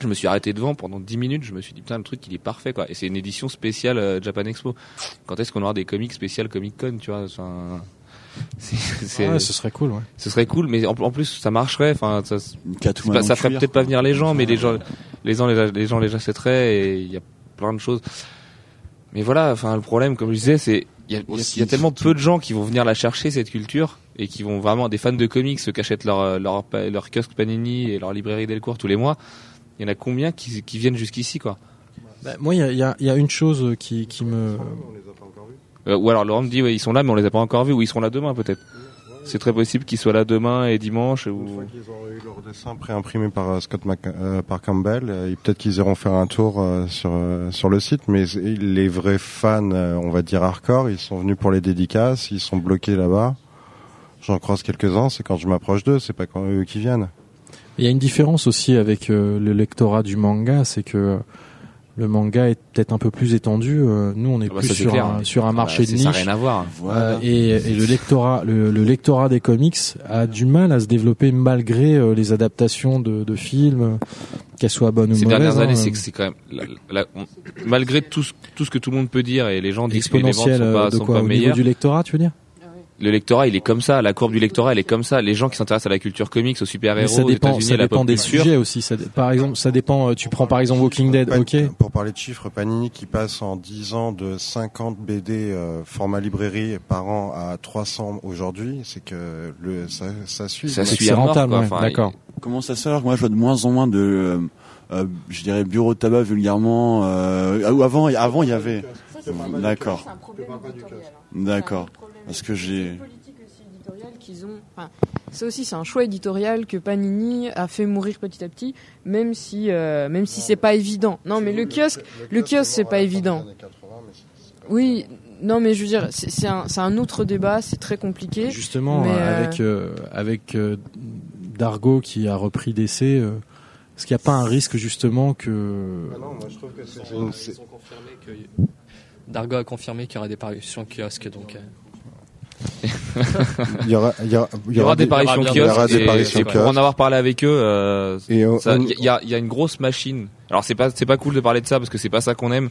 je me suis arrêté devant pendant 10 minutes, je me suis dit putain le truc il est parfait quoi. Et c'est une édition spéciale euh, Japan Expo. Quand est-ce qu'on aura des comics spéciales Comic Con, tu vois enfin, ouais, ce serait cool, ouais. Ce serait cool, mais en, plus ça marcherait. Enfin, ça, ça ferait peut-être pas venir les gens, mais les gens, les gens, les, gens les achèteraient et il y a plein de choses. Mais voilà, enfin le problème, comme je disais, c'est il y a, tellement peu de gens qui vont venir la chercher cette culture et qui vont vraiment des fans de comics se qu'achètent leur leur leur kiosque Panini et leur librairie Delcourt tous les mois il y en a combien qui, qui viennent jusqu'ici, quoi bah, Moi, il y a, y a, une chose qui, qui me. Euh, ou alors Laurent me dit, ouais, ils sont là, mais on les a pas encore vus, ou ils seront là demain, peut-être. C'est très possible qu'ils soient là demain et dimanche. Ou... Une fois qu'ils auront eu leur dessin préimprimé par euh, Scott euh, par Campbell, peut-être qu'ils iront faire un tour sur sur le site. Mais les vrais fans, on va dire hardcore, ils sont venus pour les dédicaces, ils sont bloqués là-bas. J'en croise quelques-uns. C'est quand je m'approche d'eux, c'est pas quand eux qui viennent. Il y a une différence aussi avec euh, le lectorat du manga, c'est que le manga est peut-être un peu plus étendu. Euh, nous, on est ah bah plus sur, un, sur un marché de niche. Ça rien à voir. Euh, et, et, le lectorat, le, lectorat des comics a du mal à se développer malgré les adaptations de, de films, qu'elles soient bonnes ou mauvaises. Ces dernières années, hein. c'est que c'est quand même, malgré tout ce, tout ce que tout le monde peut dire et les gens disent que les ventes sont pas, sont pas au niveau du lectorat, tu veux dire? Le lectorat, il est comme ça. La courbe du lectorat, elle est comme ça. Les gens qui s'intéressent à la culture comics, aux super-héros, ça dépend, ça dépend des sujets aussi. Ça, par exemple, ça dépend. Euh, tu prends par exemple Walking Dead, ok. Pour parler de chiffres, Panini qui passe en 10 ans de 50 BD euh, format librairie par an à 300 aujourd'hui, c'est que le ça, ça suit. Ça suit rentable, d'accord. Comment ça sert Moi, je vois de moins en moins de, euh, euh je dirais, bureau de tabac vulgairement. Euh, avant, avant, il y avait. D'accord. D'accord. Parce que j'ai. ça aussi, c'est un choix éditorial que Panini a fait mourir petit à petit, même si, euh, même si c'est pas évident. Non, mais le kiosque, le kiosque, c'est pas évident. Oui, non, mais je veux dire, c'est un, un, autre débat, c'est très compliqué. Justement, euh, avec, euh, avec Dargo qui a repris DC, est-ce qu'il n'y a pas un risque justement que. Ah non, moi je trouve que c'est. Dargo a confirmé qu'il y aura des parutions kiosque, donc il y aura, il y aura, il y aura des parutions kiosques. Et, pour en avoir parlé avec eux, euh, il y, a, y a une grosse machine. Alors c'est pas, c'est pas cool de parler de ça parce que c'est pas ça qu'on aime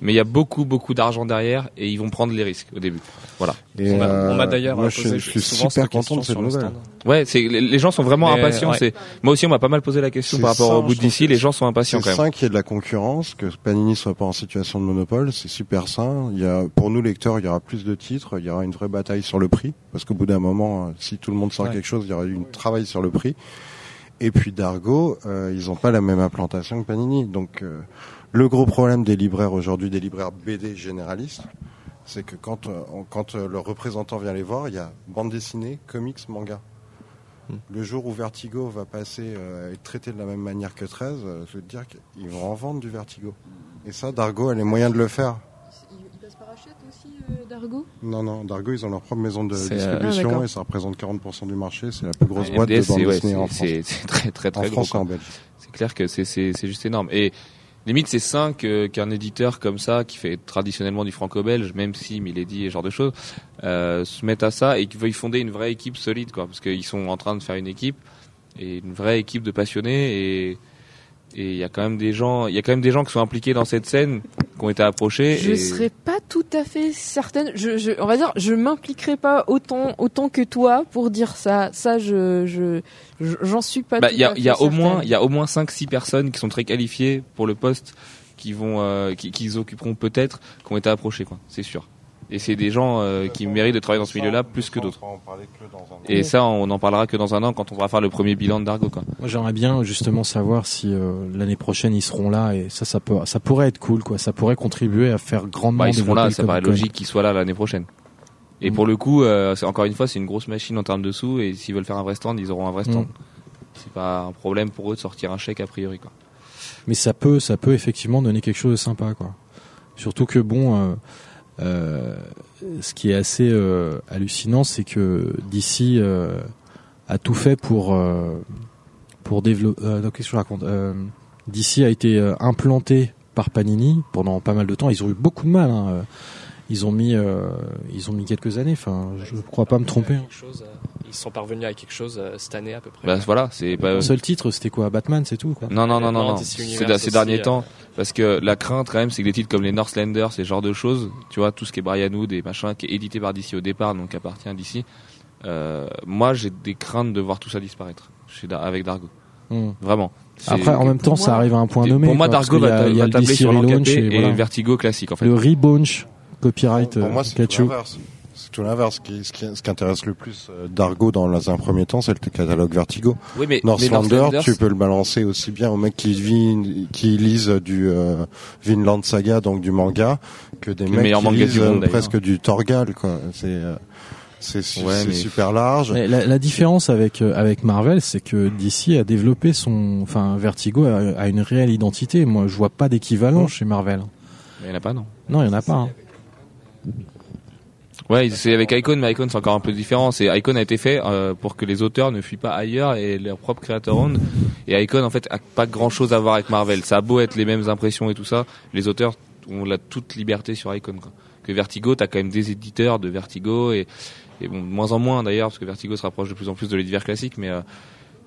mais il y a beaucoup beaucoup d'argent derrière et ils vont prendre les risques au début. Voilà. Et on m'a euh, d'ailleurs posé je, suis super content de cette nouvelle. Ouais, c'est les, gens sont vraiment impatients. C'est moi aussi on m'a pas mal posé la question par rapport au bout d'ici. Les gens sont impatients quand même. C'est sain qu'il y ait de la concurrence, que Panini soit pas en situation de monopole. C'est super sain. Il y a pour nous lecteurs, il y aura plus de titres. Il y aura une vraie bataille sur le prix parce qu'au bout d'un moment, si tout le monde sort quelque chose, il y aura une travail sur le prix. Et puis Dargo, euh, ils ont pas la même implantation que Panini, donc. Euh, le gros problème des libraires aujourd'hui, des libraires BD généralistes, c'est que quand, euh, quand euh, leur représentant vient les voir, il y a bande dessinée, comics, manga. Hmm. Le jour où Vertigo va passer euh, être traité de la même manière que 13, je veux dire qu'ils vont en vendre du Vertigo. Et ça, Dargo a les moyens de le faire. Ils passent par Hachette aussi, Dargo? Non, non, Dargo, ils ont leur propre maison de distribution ah, et ça représente 40% du marché. C'est la plus grosse boîte de bande dessinée en France. C'est très, très, très en France et en Belgique. C'est clair que c'est juste énorme. Et limite c'est sain qu'un éditeur comme ça qui fait traditionnellement du franco-belge même si Milady et ce genre de choses euh, se mette à ça et qu'il veuille fonder une vraie équipe solide quoi. Parce qu'ils sont en train de faire une équipe et une vraie équipe de passionnés et et il y a quand même des gens il y a quand même des gens qui sont impliqués dans cette scène qui ont été approchés je serais pas tout à fait certaine. Je, je on va dire je m'impliquerai pas autant autant que toi pour dire ça. Ça je je j'en suis pas bah, il y a, y a au moins il y a au moins 5 6 personnes qui sont très qualifiées pour le poste qui vont euh, qui, qui occuperont peut-être qui ont été approchés quoi. C'est sûr Et c'est des gens euh, qui méritent de travailler dans ce milieu-là plus que d'autres. Et ça, on en parlera que dans un an quand on va faire le premier bilan de Dargo. Quoi. Moi, j'aimerais bien justement savoir si euh, l'année prochaine ils seront là et ça, ça peut, ça pourrait être cool, quoi. Ça pourrait contribuer à faire grandement. Bah, ils seront là, ça paraît logique qu'ils soient là l'année prochaine. Et pour le coup, euh, c'est encore une fois, c'est une grosse machine en termes de sous et s'ils veulent faire un vrai stand, ils auront un vrai stand. Mm. C'est pas un problème pour eux de sortir un chèque a priori, quoi. Mais ça peut, ça peut effectivement donner quelque chose de sympa, quoi. Surtout que bon. Euh, ce qui est assez euh, hallucinant, c'est que d'ici euh, a tout fait pour pour développer. qu'est-ce que je raconte D'ici a été implanté par Panini pendant pas mal de temps. Ils ont eu beaucoup de mal. Hein. Ils ont mis, ils ont mis quelques années. Enfin, je crois pas me tromper ils sont parvenus à quelque chose euh, cette année à peu près. Bah, voilà, c'est pas. Le seul titre, c'était quoi Batman, c'est tout quoi. Non non non non, non. c'est ces derniers temps parce que la crainte quand même, c'est que des titres comme les Northlanders, ces genres de choses, tu vois, tout ce qui est Brian Wood et machin, qui est édité par DC au départ, donc appartient à DC. Euh, moi, j'ai des craintes de voir tout ça disparaître avec Dargo. Hmm. Vraiment. Après, en même temps, ça arrive à un point nommé. Pour moi, Dargo va, va tabler sur l'encapé et, Vertigo classique en fait. Le relaunch copyright. Pour moi, c'est l'inverse tout l'inverse. Ce qui, ce, qui, intéresse le plus euh, Dargo dans un premier temps, c'est le catalogue Vertigo. Oui, mais Northlander, tu peux le balancer aussi bien aux mecs qui, vit, qui lisent du euh, Vinland Saga, donc du manga, que des mecs qui lisent euh, presque du Torgal. Quoi. C'est euh, c'est super large. La, la, différence avec avec Marvel, c'est que DC a développé son, enfin Vertigo a, une réelle identité. Moi, je vois pas d'équivalent chez Marvel. Il y en a pas, non Non, il y en a pas. Hein. Ouais, c'est avec Icon, mais Icon c'est encore un peu différent. C'est Icon a été fait euh, pour que les auteurs ne fuient pas ailleurs et leur propre créateur own. Et Icon en fait a pas grand chose à voir avec Marvel. Ça a beau être les mêmes impressions et tout ça, les auteurs ont la toute liberté sur Icon. Que Vertigo, t'as quand même des éditeurs de Vertigo et, de moins en moins d'ailleurs parce que Vertigo se rapproche de plus en plus de l'univers classique, mais euh,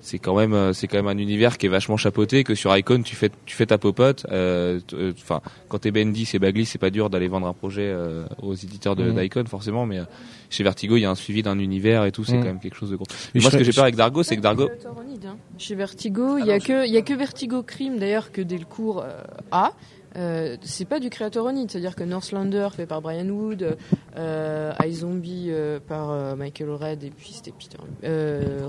c'est quand même euh, c'est quand même un univers qui est vachement chapeauté que sur Icon tu fais tu fais ta popote euh, euh, enfin quand t'es Bendy c'est Bagley c'est pas dur d'aller vendre un projet aux éditeurs de mm. d'Icon forcément mais chez Vertigo il y a un suivi d'un univers et tout c'est mm. quand même quelque chose de gros moi ce que j'ai peur avec Dargo c'est que Dargo hein. chez Vertigo il y a que il y a que Vertigo Crime d'ailleurs que Delcourt a euh, c'est pas du créateur Onid, c'est-à-dire que Northlander fait par Brian Wood, euh, iZombie euh, par euh, Michael Red et puis c'était Peter, euh,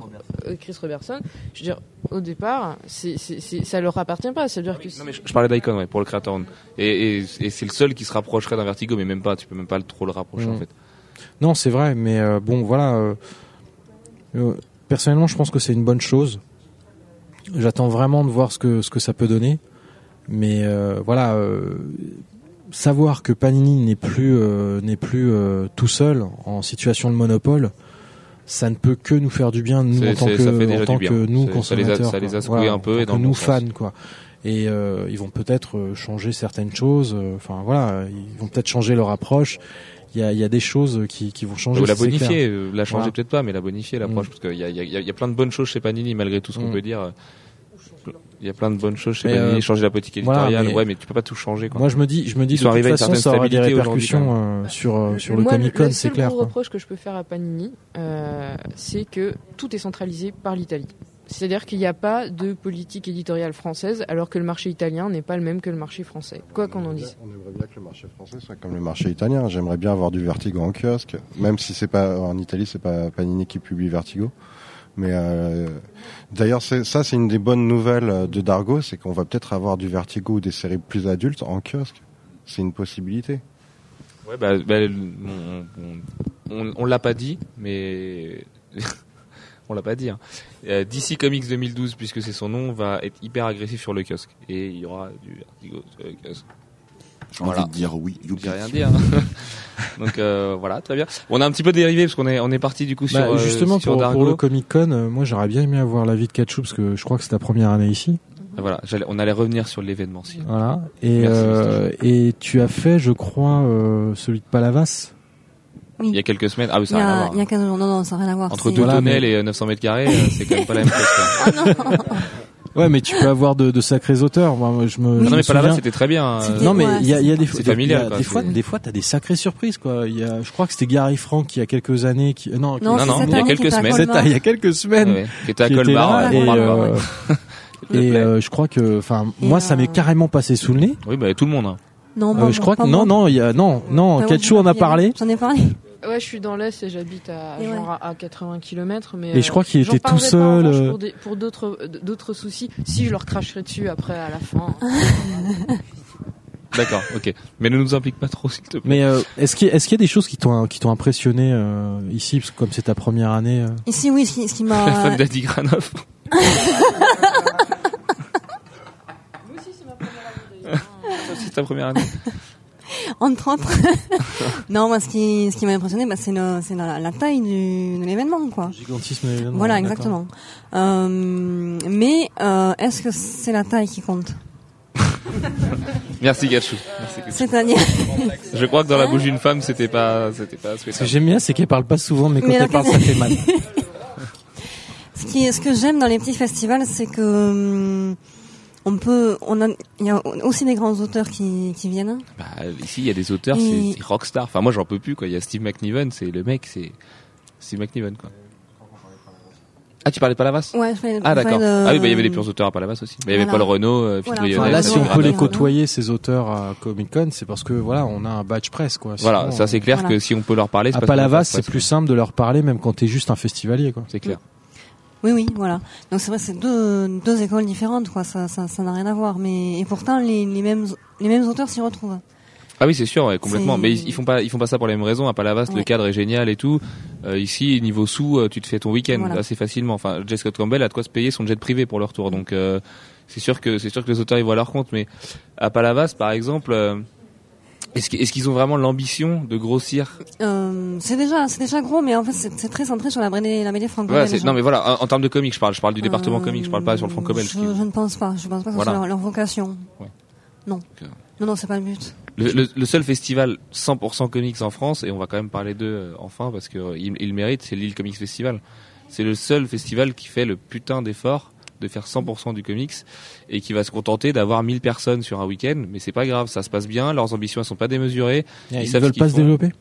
Chris Robertson. Je veux dire, au départ, c'est, c'est, ça leur appartient pas. C'est-à-dire que non, mais je, parlais d'Icon ouais, pour le créateur Et, et, et c'est le seul qui se rapprocherait d'un Vertigo, mais même pas. Tu peux même pas trop le rapprocher en mm. fait. Non, c'est vrai, mais bon, voilà. personnellement, je pense que c'est une bonne chose. J'attends vraiment de voir ce que ce que ça peut donner. Mais euh, voilà, euh, savoir que Panini n'est plus euh, n'est plus tout seul en situation de monopole, ça ne peut que nous faire du bien nous en tant que en tant que nous consommateurs, ça les a, ça les a un peu et dans nous fans quoi. Et ils vont peut-être changer certaines choses. Enfin voilà, ils vont peut-être changer leur approche il y a, y a, des choses qui, qui vont changer. Ou la bonifier, la changer peut-être pas, mais la bonifier l'approche, mm. parce qu'il y a, y, a, y a plein de bonnes choses chez Panini malgré tout ce qu'on mm. peut dire il y a plein de bonnes choses chez Panini, euh, changer la politique éditoriale, ouais, mais tu peux pas tout changer. Quoi. Moi, je me dis, je me dis, de toute façon, ça aura des répercussions euh, sur euh, sur le Comic Con, c'est clair. Le seul reproche que je peux faire à Panini, euh, c'est que tout est centralisé par l'Italie. C'est-à-dire qu'il n'y a pas de politique éditoriale française, alors que le marché italien n'est pas le même que le marché français. Quoi qu'on en dise. On aimerait bien que le marché français soit comme le marché italien. J'aimerais bien avoir du Vertigo en kiosque, même si c'est pas en Italie, c'est pas Panini qui publie Vertigo. Mais euh, d'ailleurs, ça, c'est une des bonnes nouvelles de Dargo, c'est qu'on va peut-être avoir du Vertigo ou des séries plus adultes en kiosque. C'est une possibilité. Ouais, bah, bah on, on, l'a pas dit, mais on l'a pas dit. Hein. Euh, DC Comics 2012, puisque c'est son nom, va être hyper agressif sur le kiosque et il y aura du Vertigo sur le kiosque. J'ai envie de dire oui. J'ai rien dire. Donc euh, voilà, très bien. On a un petit peu dérivé parce qu'on est on est parti du coup bah, sur euh, justement pour, pour, le Comic Con. Euh, moi, j'aurais bien aimé avoir l'avis de Ketchup parce que je crois que c'est ta première année ici. Voilà, on allait revenir sur l'événement. Voilà. Et et tu as fait, je crois, celui de Palavas. Oui. Il y a quelques semaines. Ah oui, ça n'a rien à voir. Il y a 15 jours. Non, non, ça n'a rien à voir. Entre deux tunnels et 900 mètres carrés, c'est quand même pas la même chose. ah non Ouais, mais tu peux avoir de, de sacrés auteurs. Moi, je me. non, mais pas là c'était très bien. Non, mais il y a, y a des, fois, familial, des fois, des fois, t'as des sacrées surprises, quoi. Il y a, je crois que c'était Gary Frank il y a quelques années, qui, non, non, non, il y a quelques semaines. il y a quelques semaines. Qui était à Colmar. Et, euh, et euh, je crois que, enfin, moi, ça m'est carrément passé sous le nez. Oui, bah tout le monde. Hein. Non, euh, je crois que non, non, il y a non, non. Ketchou en a parlé. J'en ai parlé. Ouais, je suis dans l'Est et j'habite à, genre à 80 km. Mais et je crois qu'il était tout seul. Pas, pour, pour d'autres, d'autres soucis. Si je leur cracherai dessus après à la fin. D'accord, ok. Mais ne nous implique pas trop, s'il te plaît. Mais euh, est-ce qu'il y, est y, a des choses qui t'ont qui t'ont impressionné euh, ici, parce que comme c'est ta première année euh... Ici, oui, ce qui, ce qui m'a. La femme d'Adi Granoff. Moi aussi, c'est ma première année. Ça aussi, c'est ta première année. Entre autres. non, moi, ce qui, ce qui m'a impressionné, bah, c'est la, la, la, taille du, de l'événement, quoi. Le gigantisme de l'événement. Voilà, exactement. Euh, mais euh, est-ce que c'est la taille qui compte? Merci Gachou. C'est-à-dire Je crois que dans la bouche d'une femme, c'était pas, c'était pas Ce que j'aime bien, c'est qu'elle parle pas souvent, mais quand elle parle, ça fait mal. ce qui, ce que j'aime dans les petits festivals, c'est que hum, on peut, on a, il y a aussi des grands auteurs qui, qui viennent. Bah, ici, il y a des auteurs, c'est rockstar. Enfin, moi, j'en peux plus, quoi. Il y a Steve McNiven, c'est le mec, c'est Steve McNiven, quoi. Ah, tu parlais de Palavas Ouais, je Ah, d'accord. Ah oui, bah, il y avait des purs auteurs à Palavas aussi. Il y avait Paul Renault, euh, voilà. là, si on peut les côtoyer, ces auteurs à Comic Con, c'est parce que, voilà, on a un badge presse, quoi. voilà, ça, c'est clair que si on peut leur parler, à Palavas, c'est plus simple de leur parler, même quand t'es juste un festivalier, quoi. C'est clair. Oui, oui, voilà. Donc c'est vrai, c'est deux, deux écoles différentes, quoi. Ça, ça, ça n'a rien à voir. Mais et pourtant, les, les mêmes, les mêmes auteurs s'y retrouvent. Ah oui, c'est sûr, ouais, complètement. Mais ils, font pas, ils font pas ça pour les mêmes raisons. À Palavas, le cadre est génial et tout. Euh, ici, niveau sous, euh, tu te fais ton week-end assez facilement. Enfin, Jessica Campbell a de quoi se payer son jet privé pour leur tour. Donc, euh, c'est sûr que c'est sûr que les auteurs ils voient leur compte. Mais à Palavas, par exemple. Est-ce qu'ils ont vraiment l'ambition de grossir? Euh, C'est déjà, c'est déjà gros, mais en fait, c'est très centré sur la la BD franco-belge. non, mais voilà, en, termes de comics, je parle, je parle du département euh, comics, je parle pas sur le franco-belge. Je, je, ne pense pas, je pense pas que c'est leur, vocation. Ouais. Non. non, non, c'est pas le but. Le, seul festival 100% comics en France, et on va quand même parler d'eux euh, enfin parce qu'ils euh, il le méritent, c'est l'île Comics Festival. C'est le seul festival qui fait le putain d'effort de faire 100% du comics et qui va se contenter d'avoir 1000 personnes sur un week-end, mais c'est pas grave, ça se passe bien, leurs ambitions elles sont pas démesurées. ils, ils veulent pas se développer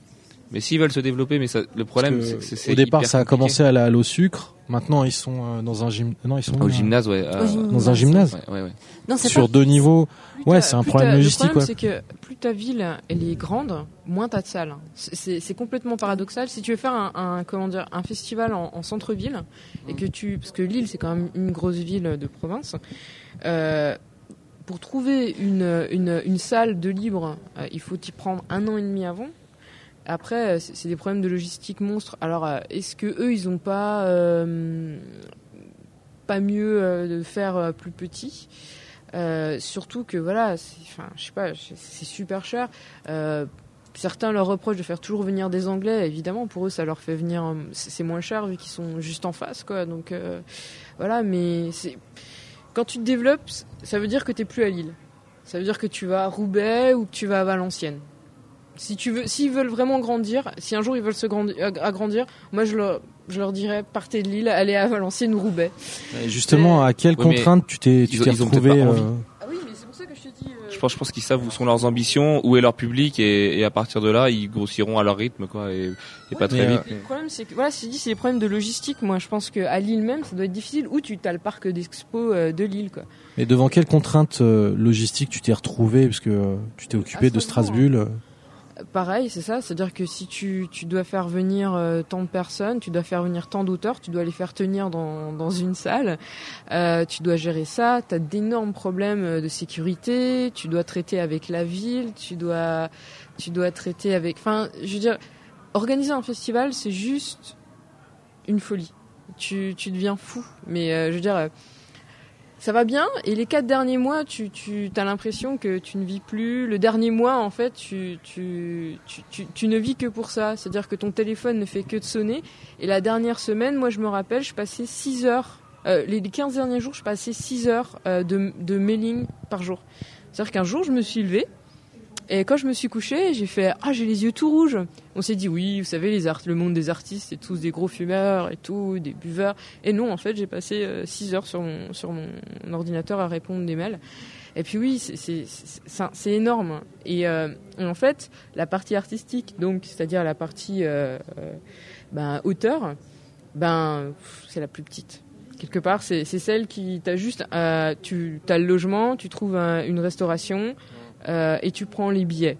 mais s'ils veulent se développer, mais ça, le problème, c'est que au départ, ça a commencé à la au sucre. Maintenant, ils sont euh, dans un gym. Non, ils sont au gymnase, ouais. Dans un gymnase. Ouais, ouais, Non, Sur deux niveaux. Ouais, c'est un problème logistique. Le problème, c'est que plus ta ville elle est grande, moins t'as de salles. C'est complètement paradoxal. Si tu veux faire un, un comment dire un festival en, en centre-ville et que tu parce que Lille c'est quand même une grosse ville de province. Euh, pour trouver une, une, une, salle de libre, euh, il faut t'y prendre un an et demi avant. Après, c'est des problèmes de logistique monstres. Alors, euh, est-ce que eux, ils ont pas euh, pas mieux euh, de faire plus petit? Surtout que voilà, enfin, je sais pas, c'est super cher. certains leur reprochent de faire toujours venir des Anglais. Évidemment, pour eux, ça leur fait venir, c'est moins cher vu qu'ils sont juste en face, quoi. Donc voilà, mais quand tu te développes, ça veut dire que tu n'es plus à Lille. Ça veut dire que tu vas à Roubaix ou que tu vas à Valenciennes. Si tu veux, s'ils veulent vraiment grandir, si un jour ils veulent se agrandir, moi je leur, je leur dirais partez de Lille, allez à Valenciennes ou Roubaix. justement, à quelles contraintes tu t'es, tu t'es retrouvé euh, Ah oui, mais c'est pour ça que je te dis. Euh, je pense, je pense qu'ils savent où sont leurs ambitions, où est leur public, et, à partir de là, ils grossiront à leur rythme, quoi, et, pas très vite. Le problème, c'est que voilà, c'est dit, c'est des problèmes de logistique. Moi, je pense qu'à Lille même, ça doit être difficile. Où tu as le parc d'expo euh, de Lille, quoi. Mais devant quelles contraintes logistiques tu t'es retrouvé, parce que tu t'es occupé de Strasbourg pareil, c'est ça. C'est-à-dire que si tu, tu dois faire venir euh, tant de personnes, tu dois faire venir tant d'auteurs, tu dois les faire tenir dans, dans une salle, euh, tu dois gérer ça, tu as d'énormes problèmes euh, de sécurité, tu dois traiter avec la ville, tu dois, tu dois traiter avec... Enfin, je veux dire, organiser un festival, c'est juste une folie. Tu, tu deviens fou. Mais je veux dire ça va bien. Et les quatre derniers mois, tu, tu as l'impression que tu ne vis plus. Le dernier mois, en fait, tu, tu, tu, tu, ne vis que pour ça. C'est-à-dire que ton téléphone ne fait que de sonner. Et la dernière semaine, moi, je me rappelle, je passais 6 heures. Euh, les 15 derniers jours, je passais 6 heures euh, de, de mailing par jour. C'est-à-dire qu'un jour, je me suis levée et quand je me suis couchée, j'ai fait ah j'ai les yeux tout rouges. On s'est dit oui, vous savez le monde des artistes c'est tous des gros fumeurs et tout, des buveurs. Et non en fait j'ai passé 6 euh, heures sur mon ordinateur à répondre des mails. Et puis oui c'est énorme. Et, euh, en fait la partie artistique donc c'est-à-dire la partie euh, euh ben, auteur ben c'est la plus petite quelque part c'est celle qui t'as juste tu as le logement tu trouves une restauration et tu prends les billets.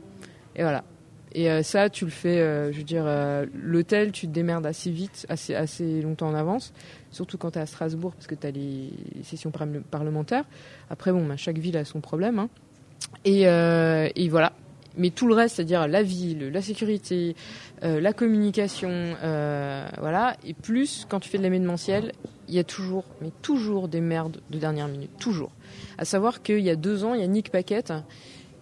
Et voilà. Et ça, tu le fais, je veux dire, l'hôtel, tu te démerdes assez vite, assez, assez longtemps en avance, surtout quand tu es à Strasbourg, parce que tu as les sessions parlementaires. Après, bon, bah, chaque ville a son problème. Hein. Et, et, voilà. Mais tout le reste, c'est-à-dire la ville, la sécurité, la communication, voilà. Et plus, quand tu fais de l'événementiel, il y a toujours, mais toujours des merdes de dernière minute, toujours. À savoir qu'il y a deux ans, il y a Nick Paquette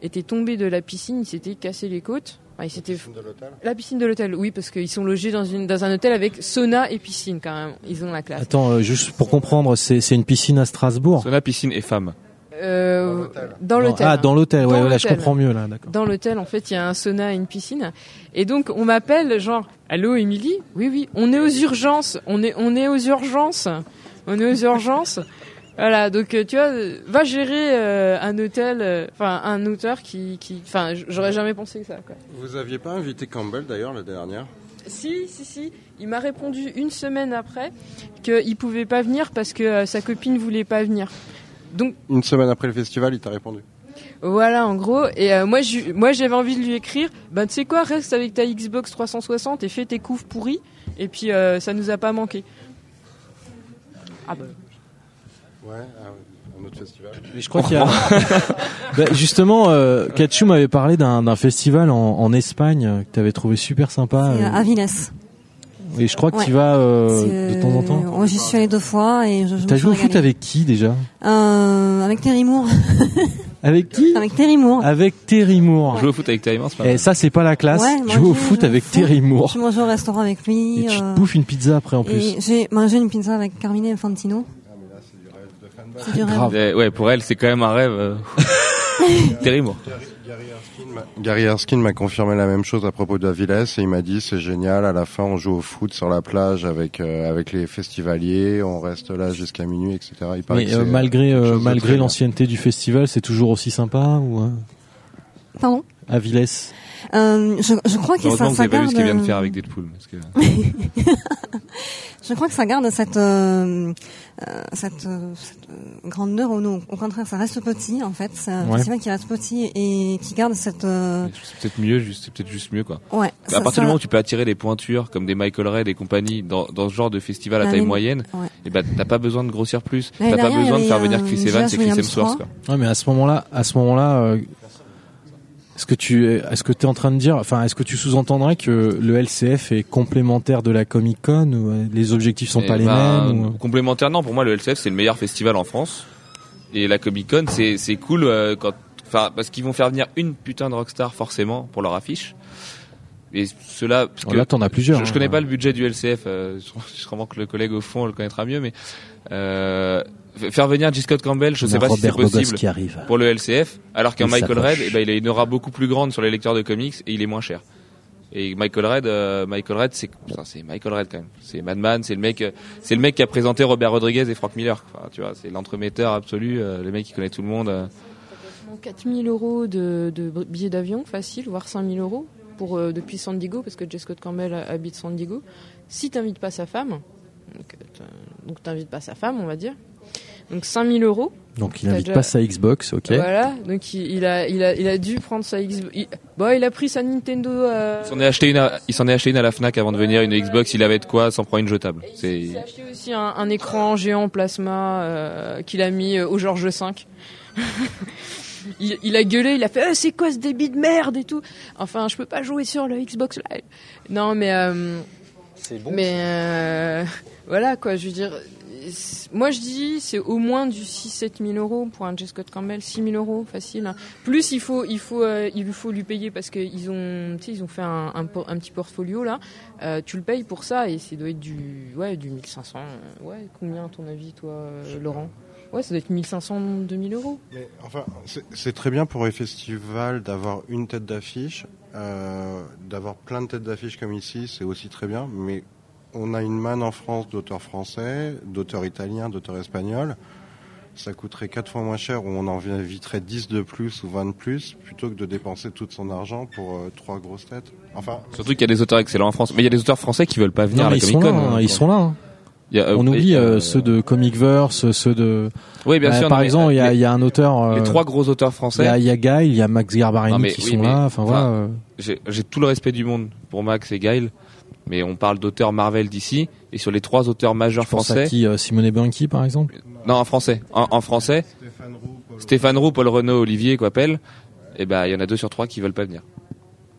était tombé de la piscine, il s'était cassé les côtes. la piscine de l'hôtel La piscine de l'hôtel, oui, parce qu'ils sont logés dans, une, dans un hôtel avec sauna et piscine quand même. Ils ont la classe. Attends, euh, juste pour comprendre, c'est une piscine à Strasbourg Sauna, piscine et femme. Euh, dans l'hôtel. Ah, dans l'hôtel, ouais, là je comprends mieux là, d'accord. Dans l'hôtel, en fait, il y a un sauna et une piscine. Et donc, on m'appelle, genre, allô, Émilie? Oui, oui, on est aux urgences, on est, on est aux urgences, on est aux urgences. Voilà, donc euh, tu vois, va gérer euh, un hôtel, euh, enfin un auteur qui, qui, enfin, j'aurais jamais pensé ça. Quoi. Vous aviez pas invité Campbell d'ailleurs la dernière? Si, si, si. Il m'a répondu une semaine après qu'il pouvait pas venir parce que sa copine voulait pas venir. Donc une semaine après le festival, il t'a répondu? Voilà, en gros. Et moi, moi, j'avais envie de lui écrire. Ben, tu sais quoi, reste avec ta Xbox 360 et fais tes couves pourris. Et puis, ça nous a pas manqué. Ah ben. Ouais, un autre festival. Mais je crois qu'il y a. bah, justement, euh, m'avait parlé d'un festival en, en Espagne que tu avais trouvé super sympa. C'est euh, Aviles. Et je crois que tu vas euh, de temps en temps. Moi, j'y suis allé deux fois et je. T'as joué au foot avec qui déjà? Euh, Avec Terry Moore. Avec qui? Avec Terry Moore. Avec Terry Moore. Jouer au foot avec Terry Moore, c'est pas Et eh, ça, c'est pas la classe. Ouais, Jouer au foot avec Terry Moore. Tu manges au restaurant avec lui. Et tu te bouffes une pizza après en plus. J'ai mangé une pizza avec Carmine Infantino. C'est Ouais, pour elle, c'est quand même un rêve euh, terrible. Gary Erskine m'a confirmé la même chose à propos de Aviles et il m'a dit c'est génial. À la fin, on joue au foot sur la plage avec euh, avec les festivaliers, on reste là jusqu'à minuit, etc. Il Mais euh, malgré malgré l'ancienneté du festival, c'est toujours aussi sympa ou hein? Pardon? Aviles. Euh, je, je, crois que ça, ça garde. Pas vu ce qu'il vient de faire avec Deadpool. Parce que... je crois que ça garde cette euh, euh cette, euh, cette euh, grandeur ou non. Au contraire, ça reste petit en fait. C'est un ouais. festival qui reste petit et qui garde cette. C'est peut-être mieux, c'est peut-être juste mieux quoi. Ouais. à partir du moment où tu peux attirer des pointures comme des Michael Red et compagnie dans, dans ce genre de festival à taille moyenne, ouais. et eh ben t'as pas besoin de grossir plus. T'as pas besoin de faire venir Chris Evans et Chris Hemsworth quoi. Ouais, mais à ce moment-là, à ce moment-là est-ce que tu est-ce que tu es en train de dire enfin est-ce que tu sous-entendrais que le LCF est complémentaire de la Comic Con ou euh, les objectifs sont eh pas les ben, mêmes Complémentaire non, pour moi le LCF c'est le meilleur festival en France et la Comic Con c'est c'est cool euh, quand enfin parce qu'ils vont faire venir une putain de rockstar forcément pour leur affiche. Et cela parce oh, là t'en as plusieurs. Je, je, connais hein. pas le budget du LCF, euh, je, crois que le collègue au fond le connaîtra mieux mais euh, faire venir J. Scott Campbell, je sais pas si c'est possible pour le LCF, alors qu'un Michael Red, eh ben, il a une aura beaucoup plus grande sur les lecteurs de comics et il est moins cher. Et Michael Red, euh, Michael Red, c'est c'est Michael Red quand même. C'est Madman, c'est le mec, c'est le mec qui a présenté Robert Rodriguez et Frank Miller. Enfin, tu vois, c'est l'entremetteur absolu, euh, le mec qui connaît tout le monde. Euh. 4000 euros de, de billets d'avion, facile, voire 5000 euros pour euh, depuis San Diego, parce que J. Scott Campbell habite San Diego. Si t'invites pas sa femme, donc t'invites pas sa femme, on va dire, donc 5000 euros. Donc il n'invite pas sa Xbox, ok. Voilà, donc il, a, il, a, il a dû prendre sa Xbox. Il, bon, il a pris sa Nintendo. Euh... Il s'en est acheté une, à, il s'en est acheté une à la Fnac avant de venir, une Xbox. Il avait de quoi, s'en prend une jetable. C'est. Il s'est acheté aussi un, un, écran géant plasma euh, qu'il a mis euh, au George V. il, il, a gueulé, il a fait ah, c'est quoi ce débit de merde et tout. Enfin, je peux pas jouer sur le Xbox Live. Non, mais. Euh, c'est bon. Mais euh, voilà quoi, je veux dire moi je dis c'est au moins du 6-7 000 euros pour un J. Scott Campbell, 6 000 euros facile. Plus il faut, il faut, euh, il faut lui payer parce qu'ils ont, ils ont fait un, petit portfolio là. Euh, tu le payes pour ça et ça doit être du, ouais, du 1500. Ouais, combien à ton avis toi, euh, Laurent? Ouais, ça doit être 1500, 2000 euros. Mais enfin, c'est très bien pour les festivals d'avoir une tête d'affiche, d'avoir plein de têtes d'affiche comme ici, c'est aussi très bien. Mais on a une manne en France d'auteurs français, d'auteurs italiens, d'auteurs espagnols. Ça coûterait quatre fois moins cher ou on en inviterait 10 de plus ou 20 de plus plutôt que de dépenser tout son argent pour euh, trois grosses têtes. Enfin, surtout qu'il y a des auteurs excellents en France, mais il y a des auteurs français qui veulent pas venir à la Comic Con. Hein, ils sont là. Hein. on oublie ceux de Comicverse, ceux de. Oui, bien sûr. Par exemple, il y, a, y a un auteur. les trois gros auteurs français. Il y a, Gail, il y a Max Garbarini qui sont là. Enfin voilà. J'ai tout le respect du monde pour Max et Gail, mais on parle d'auteurs Marvel d'ici et sur les trois auteurs majeurs je français. Pense à qui Simone Banqui par exemple? Non, en français. En, français. Stéphane Roux, Paul Renault, Olivier Coppel. Et eh ben, il y en a deux sur trois qui veulent pas venir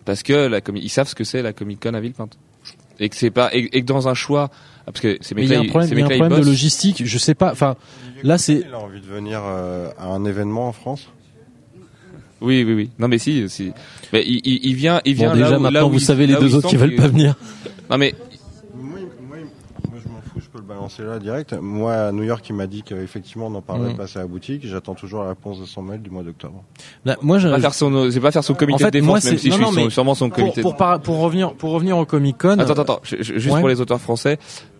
parce que la ils savent ce que c'est la Comic Con à Villepinte et que c'est pas et, que dans un choix parce que c'est il y a un problème, y a un problème de logistique je sais pas enfin là c'est il a envie de venir euh, à un événement en France? Oui oui oui non mais si si mais il, il, vient il vient déjà maintenant vous savez les deux autres qui veulent pas venir non mais balancer là direct. Moi, à New York, il m'a dit qu'effectivement, on en parlerait de passer à la boutique. J'attends toujours la réponse de son mail du mois d'octobre. Bah, moi, je pas faire son, c'est pas faire son comité de défense, même si je suis sûrement son comité. Pour, pour, pour, revenir, pour revenir au Comic Con. Attends, attends, attends. Juste pour les auteurs français,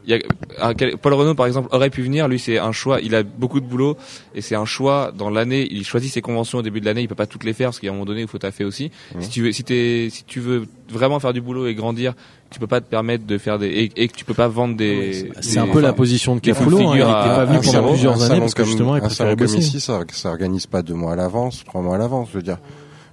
y a, Paul Renault par exemple aurait pu venir. Lui, c'est un choix. Il a beaucoup de boulot et c'est un choix dans l'année. Il choisit ses conventions au début de l'année. Il peut pas toutes les faire parce qu'à un moment donné, il faut taffer aussi. Mmh. Si tu veux, si t'es, si tu veux vraiment faire du boulot et grandir, tu peux pas te permettre de faire des et, que tu peux pas vendre des. c'est un peu la position de Cafulo. Hein, il était pas venu pendant plusieurs années parce que justement, il préférait bosser. Ici, ça, ça organise pas deux mois à l'avance, trois mois à l'avance. Je veux dire.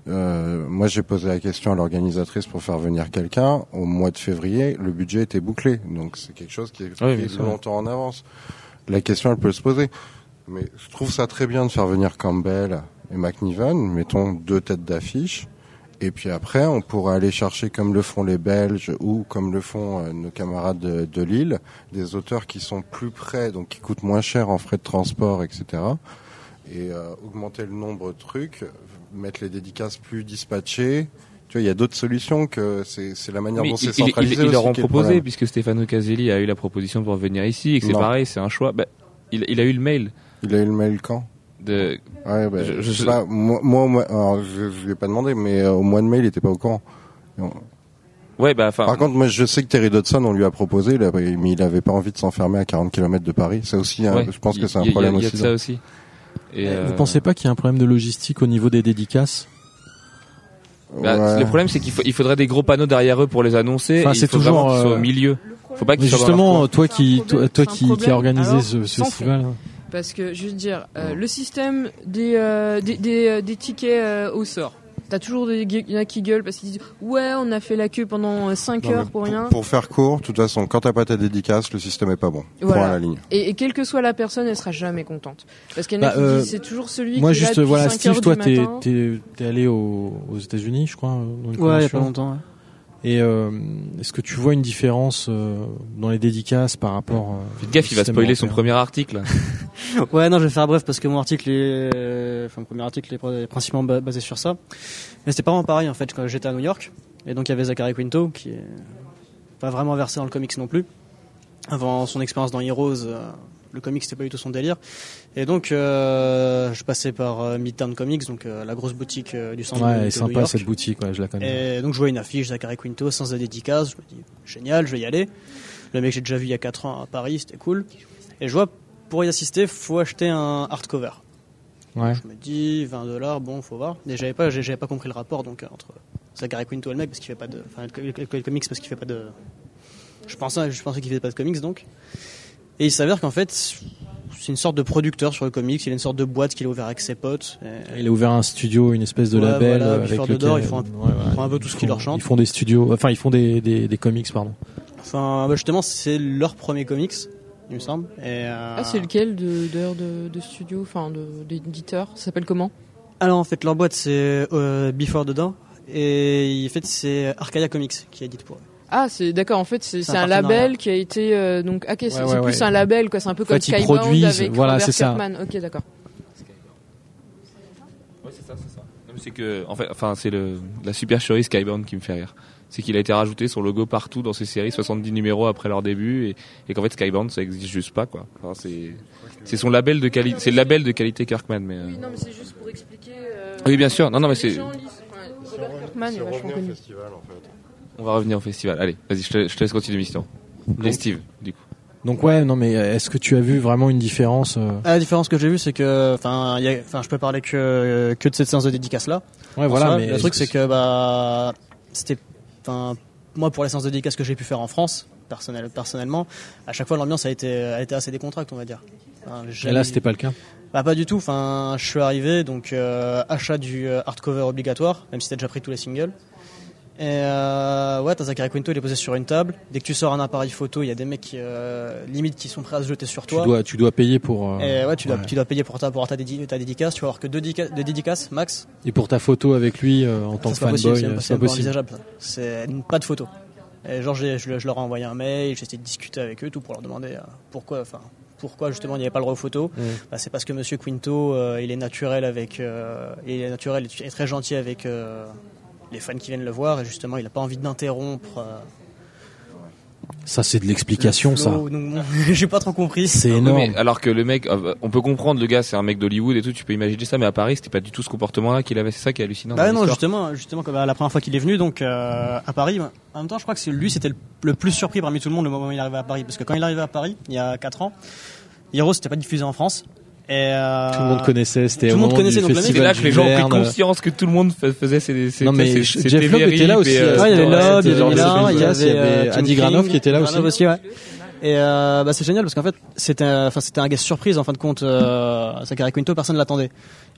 Euh, moi, j'ai posé la question à l'organisatrice pour faire venir quelqu'un. Au mois de février, le budget était bouclé, donc c'est quelque chose qui est, oui, longtemps en avance. La question, elle peut se poser. Mais je trouve ça très bien de faire venir Campbell et McNiven, mettons deux têtes d'affiche. Et puis après, on pourra aller chercher, comme le font les Belges ou comme le font euh, nos camarades de, de, Lille, des auteurs qui sont plus près, donc qui coûtent moins cher en frais de transport, etc. Et euh, augmenter le nombre de trucs, mettre les dédicaces plus dispatchées. Tu vois, il y a d'autres solutions que c'est la manière dont c'est centralisé. Ils, leur ont proposé, puisque Stefano Caselli a eu la proposition pour venir ici, et que c'est pareil, c'est un choix. Bah, il, il, a eu le mail. Il a eu le mail quand? De... Ouais, bah, je, pas. Moi, moi, alors, je, je lui ai pas demandé, mais euh, au mois de mai, il était pas au courant. Ouais, bah, Par contre, moi, je sais que Terry Dodson, on lui a proposé, mais il avait pas envie de s'enfermer à 40 km de Paris. C'est aussi, je pense que c'est un problème aussi. Il y a ça aussi. Et euh... Vous pensez pas qu'il y a un problème de logistique au niveau des dédicaces? Bah, Le problème, c'est qu'il il faudrait des gros panneaux derrière eux pour les annoncer. Enfin, c'est toujours euh... au milieu. Faut pas qu'ils justement, toi qui, toi, toi qui, qui a organisé ce, ce festival. Parce que, je veux dire, euh, le système des, euh, des, des, euh, des, tickets au sort. T'as toujours des il y en a qui gueulent parce qu'ils disent ouais on a fait la queue pendant 5 heures pour, rien. Pour faire court, de toute façon, quand t'as pas ta dédicace, le système est pas bon. Voilà. la ligne. Et, et, quelle que soit la personne, elle sera jamais contente. Parce qu'il y en a bah, qui disent c'est toujours celui moi qui juste voilà Steve, toi t'es es, allé aux, aux États-Unis, je crois. ouais, il y a pas longtemps. Ouais. Et euh, est-ce que tu vois une différence euh, dans les dédicaces par rapport euh, Faites gaffe, il va spoiler son premier article. ouais, non, je vais faire bref parce que mon article est, euh, enfin, mon premier article est principalement basé sur ça. Mais c'était pas vraiment pareil en fait quand j'étais à New York. Et donc il y avait Zachary Quinto qui est pas vraiment versé dans le comics non plus. Avant son expérience dans Heroes, le comics c'était pas du tout son délire. Et donc euh, je passais par euh, Midtown Comics, donc euh, la grosse boutique du centre ouais, de, de sympa New York. cette boutique, ouais, je la connais. Et donc je vois une affiche Zachary Quinto sans la dédicace, je me dis génial, je vais y aller. Le mec j'ai déjà vu il y a 4 ans à Paris, c'était cool. Et je vois pour y assister, faut acheter un hardcover. Ouais. je me dis 20 dollars, bon, faut voir. Mais j'avais pas, j'avais pas compris le rapport donc entre Zachary Quinto et le mec parce qu'il fait pas de, enfin le comics parce qu'il fait pas de. Je pensais, je pensais qu'il fait pas de comics donc. Et il s'avère qu'en fait, c'est une sorte de producteur sur le comics. Il a une sorte de boîte qu'il a ouvert avec ses potes. Il a ouvert un studio, une espèce de label voilà, avec lequel ils font un, ouais, ouais, un peu tout ce qui leur chante. Ils font des studios, enfin ils font des, des, des comics, pardon. Enfin, bah justement, c'est leur premier comics, il me semble. Et euh... Ah, c'est lequel de, de, studio, enfin d'éditeur? Ça s'appelle comment? Alors en fait, leur boîte c'est euh, Before the Door et en fait c'est Arcadia Comics qui édite pour eux. Ah, c'est d'accord. En fait, c'est un, un label qui a été euh, donc. Ah, okay, c'est ouais, ouais, plus un label quoi. C'est un peu comme Skybound avec voilà, Robert ça. Ok, d'accord. C'est ça, c'est ça. C'est que, en fait, enfin, c'est la supercherie Skybound qui me fait rire. C'est qu'il a été rajouté son logo partout dans ces séries, 70 numéros après leur début, et, et qu'en fait Skybound ça existe juste pas quoi. Enfin, c'est son label de qualité, c'est le label de qualité Kirkman, mais. Oui, non, mais c'est juste pour expliquer. Euh, oui, bien sûr. Non, non, mais c'est. Robert Kirkman est vachement connu. Festival, en fait. On va revenir au festival. Allez, vas-y, je te, je te laisse continuer l'émission. Et Steve, du coup. Donc ouais, non mais est-ce que tu as vu vraiment une différence euh... La différence que j'ai vue, c'est que, enfin, enfin, je peux parler que que de cette séance de dédicace là. Ouais, voilà. Mais le truc, c'est que bah, c'était, enfin, moi pour les séances de dédicace que j'ai pu faire en France, personnel, personnellement, à chaque fois l'ambiance a été, a été assez décontractée, on va dire. Et là, c'était pas le cas? Bah pas du tout. Enfin, je suis arrivé donc achat du hardcover obligatoire, même si t'as déjà pris tous les singles. Et euh, ouais, t'as Zachary Quinto, il est posé sur une table. Dès que tu sors un appareil photo, il y a des mecs qui, euh, limite qui sont prêts à se jeter sur toi. Tu dois, tu dois payer pour. Euh, et ouais, tu dois, tu dois payer pour ta, pour ta, ta dédicace. Tu vas avoir que deux, deux dédicaces max. Et pour ta photo avec lui euh, en tant que fanboy, c'est pas possible. C'est pas de photo. Et genre, je, je, leur ai envoyé un mail, j'ai essayé de discuter avec eux, tout pour leur demander euh, pourquoi, enfin, pourquoi justement il n'y avait pas le droit photo. Mm. Bah, c'est parce que Monsieur Quinto, il est naturel avec, il est naturel et très gentil avec les fans qui viennent le voir et justement il n'a pas envie d'interrompre. Euh, ça c'est de l'explication ça. J'ai pas trop compris. C'est énorme. alors que le mec, euh, on peut comprendre le gars, c'est un mec d'Hollywood et tout, tu peux imaginer ça, mais à Paris c'était pas du tout ce comportement-là qu'il avait. C'est ça qui est hallucinant. Bah non, justement, justement comme la première fois qu'il est venu, donc euh, à Paris. En même temps, je crois que c'est lui, c'était le, plus surpris parmi tout le monde le moment où il est arrivé à Paris, parce que quand il est arrivé à Paris, il y a 4 ans, Hero c'était pas diffusé en France. Et euh, tout le monde connaissait, c'était tout le monde connaissait donc C'est là que les gens ont pris conscience que tout le monde faisait ces, ces Non mais Jeff Lobb était là aussi. Euh, ouais, il y avait Lobb, il y avait il y avait Andy Granov qui était là aussi. aussi ouais. Et euh, bah c'est génial parce qu'en fait c'était enfin c'était un guest surprise en fin de compte euh, Zachary Quinto personne l'attendait.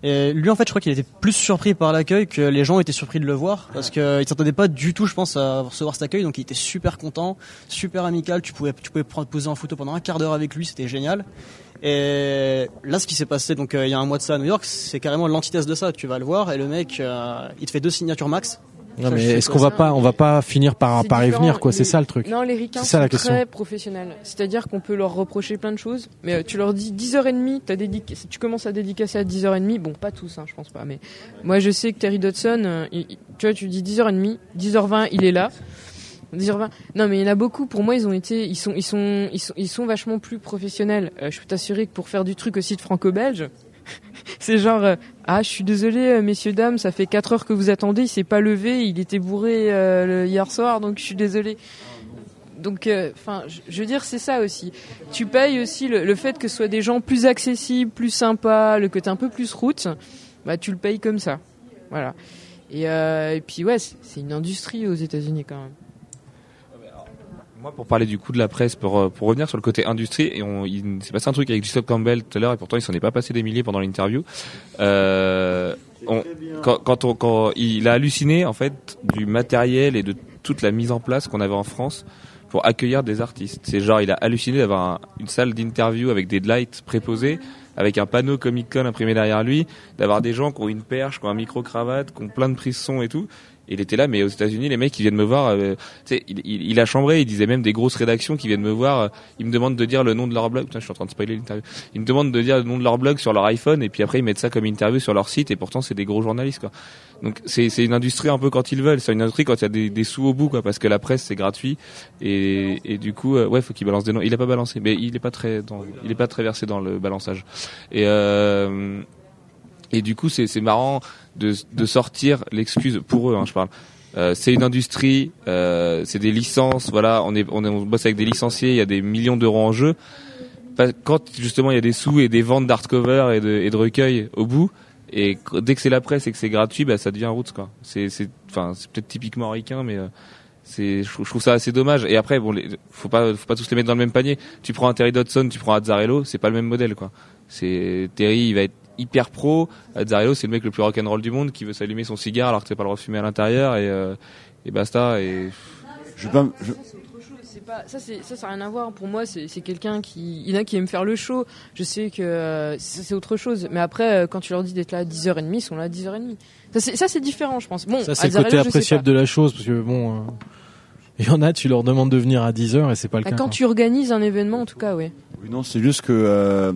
Lui en fait je crois qu'il était plus surpris par l'accueil que les gens étaient surpris de le voir parce que il s'attendait pas du tout je pense à recevoir cet accueil donc il était super content, super amical, tu pouvais tu pouvais poser en photo pendant un quart d'heure avec lui, c'était génial. Et là, ce qui s'est passé, donc euh, il y a un mois de ça à New York, c'est carrément l'antithèse de ça. Tu vas le voir et le mec, euh, il te fait deux signatures max. Non mais est-ce qu'on va pas, on va pas finir par par y venir quoi C'est ça le truc. Non, les ricains sont la très professionnels. C'est-à-dire qu'on peut leur reprocher plein de choses, mais euh, tu leur dis 10h30, as dédic... tu commences à dédicacer à 10h30, bon pas tous, hein, je pense pas, mais moi je sais que Terry Dodson, tu vois, tu dis 10h30, 10h20, il est là. Non, mais il y en a beaucoup. Pour moi, ils ont été, ils sont, ils sont, ils sont, ils sont vachement plus professionnels. Euh, je peux t'assurer que pour faire du truc aussi de franco-belge, c'est genre, euh, ah, je suis désolé, euh, messieurs dames, ça fait 4 heures que vous attendez, il s'est pas levé, il était bourré hier soir, donc je suis désolé. Donc, enfin, je veux dire, c'est ça aussi. Tu payes aussi le, fait que ce soit des gens plus accessibles, plus sympas, le côté un peu plus route, bah tu le payes comme ça. Voilà. Et, et puis ouais, c'est une industrie aux États-Unis quand même. Moi, pour parler du coup de la presse, pour, euh, pour revenir sur le côté industrie, et on, il s'est passé un truc avec Christophe Campbell tout à l'heure, et pourtant il s'en est pas passé des milliers pendant l'interview. Euh, quand, quand, on, quand il a halluciné en fait du matériel et de toute la mise en place qu'on avait en France pour accueillir des artistes. C'est genre, il a halluciné d'avoir une salle d'interview avec des lights préposés, avec un panneau Comic Con imprimé derrière lui, d'avoir des gens qui ont une perche, qui ont un micro cravate, qui ont plein de prises son et tout il était là, mais aux États-Unis, les mecs, ils viennent me voir. Euh, il, il, a chambré. Il disait même des grosses rédactions qui viennent me voir. Euh, ils me demandent de dire le nom de leur blog. Putain, je suis en train de spoiler l'interview. Ils me demandent de dire le nom de leur blog sur leur iPhone, et puis après ils mettent ça comme interview sur leur site. Et pourtant, c'est des gros journalistes, quoi. Donc c'est une industrie un peu quand ils veulent. C'est une industrie quand il y a des, sous au bout, quoi, parce que la presse c'est gratuit. Et, du coup, euh, ouais, faut qu'il balance des noms. Il a pas balancé, mais il est pas très, pas très versé dans le balançage. Et euh, et du coup, c'est marrant de, de sortir l'excuse pour eux, hein, je parle. Euh, c'est une industrie, euh, c'est des licences, voilà, on est, on est, on bosse avec des licenciés, il y a des millions d'euros en jeu. Quand justement il y a des sous et des ventes d'hardcover et de, et de recueils au bout, et dès que c'est la presse et que c'est gratuit, bah ça devient roots quoi. C'est, enfin, c'est peut-être typiquement ricain, mais euh, c'est, je, trouve ça assez dommage. Et après, bon, les, faut pas, faut pas tous les mettre dans le même panier. Tu prends un Terry Dodson, tu prends un Azzarello, c'est pas le même modèle quoi. C'est Terry, il va être hyper pro. Azzarello, c'est le mec le plus rock'n'roll du monde qui veut s'allumer son cigare alors que t'as pas le droit de fumer à l'intérieur et, euh, et basta. Et je pas. Pas, ça, c'est, ça, ça n'a rien à voir. Pour moi, c'est, quelqu'un qui, il y en a qui aime faire le show. Je sais que euh, c'est autre chose. Mais après, euh, quand tu leur dis d'être là à 10h30, ils sont là à 10h30. Ça, c'est, différent, je pense. Bon, ça, c'est le côté appréciable de la chose, parce que bon, il y en a, tu leur demandes de venir à 10h et c'est pas le bah, cas. Quand tu organises un événement, en tout cas, oui. Oui, non, c'est juste que euh,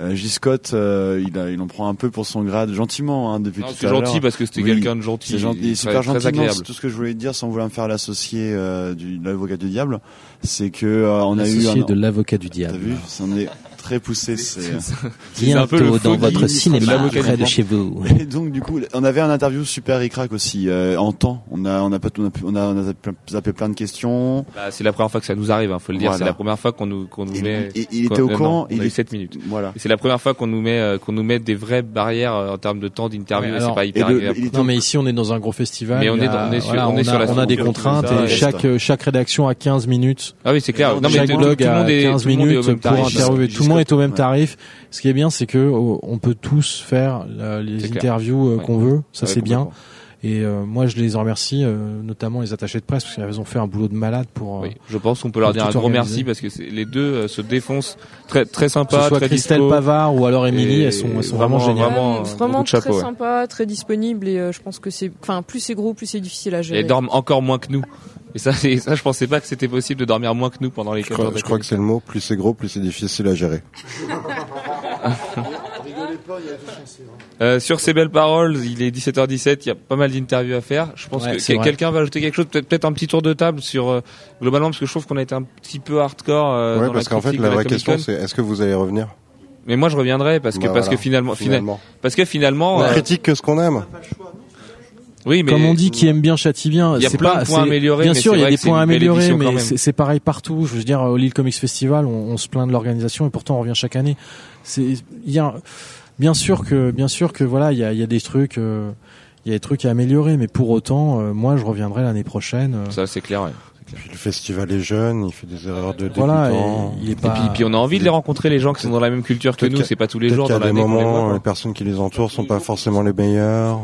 euh J. Scott, euh, il, a, il en prend un peu pour son grade, gentiment, hein, depuis non, C'est gentil parce que c'était quelqu'un de gentil. C'est gentil, super gentil. C'est tout ce que je voulais dire, sans vouloir me faire l'associé euh, de l'avocat du diable, c'est que euh, on a eu un, de l'avocat du diable. T'as vu, c'en est très poussé. C'est bientôt dans votre cinéma près de chez vous. Et donc du coup, on avait un interview super ricrac aussi euh, en temps. On a on a pas on a, on a, on a zappé plein de questions. Bah, c'est la première fois que ça nous arrive, hein, faut le dire. C'est la première fois qu'on nous qu'on nous met. Et, il était au courant. il eu 7 minutes. Voilà. C'est la première fois qu'on nous met euh, qu'on nous met des vraies barrières euh, en termes de temps d'interview. c'est pas hyper agréable. Non mais ici on est dans un gros festival. Mais on est on est sur on est sur la on a des contraintes et chaque chaque rédaction a 15 minutes. Ah oui, c'est clair. Non mais chaque blog a 15 minutes pour interviewer. Tout le monde est au même tarif. Ce qui est bien, c'est que on peut tous faire les interviews qu'on veut. Ça c'est bien. Et euh, moi, je les remercie, euh, notamment les attachés de presse, parce qu'ils ont fait un boulot de malade pour. Euh, oui, je pense qu'on peut leur dire un gros merci parce que les deux se défoncent très très sympa, que ce soit très Christelle Pavard ou alors Émilie, elles sont, elles sont vraiment, vraiment géniales. Vraiment, vraiment très chapeau, sympa, très disponible et je pense que c'est, enfin, plus c'est gros, plus c'est difficile à gérer. Et elles dorment encore moins que nous. Et ça, ça, je pensais pas que c'était possible de dormir moins que nous pendant les. Je crois, je crois que c'est le mot. Plus c'est gros, plus c'est difficile à gérer. Euh, sur ces belles paroles, il est 17h17, il y a pas mal d'interviews à faire. Je pense que quelqu'un va ajouter quelque chose, peut-être un petit tour de table sur euh, globalement parce que je trouve qu'on a été un petit peu hardcore. Euh, ouais, parce qu'en fait, la, vraie question c'est est-ce que vous allez revenir? Mais moi, je reviendrai parce que bah parce que finalement, finalement, parce que finalement, on critique que ce qu'on aime. Oui, mais comme on dit, qui aime bien châtie bien. Il y a plein de points améliorés. Bien sûr, il y a des points améliorés, mais c'est pareil partout. Je veux dire, au Lille Comics Festival, on, on se plaint de l'organisation et pourtant on revient chaque année. C'est, il y a bien sûr que bien sûr que voilà il y a, y a, des trucs euh, il y a des trucs à améliorer mais pour autant euh, moi je reviendrai l'année prochaine euh. ça c'est clair, ouais. Puis le festival est jeune, il fait des erreurs de voilà, Et, il est pas... et, puis, puis, on a envie de les rencontrer les gens qui sont dans la même culture que nous, c'est pas tous les jours dans des moments les personnes qui les entourent sont pas forcément les meilleures.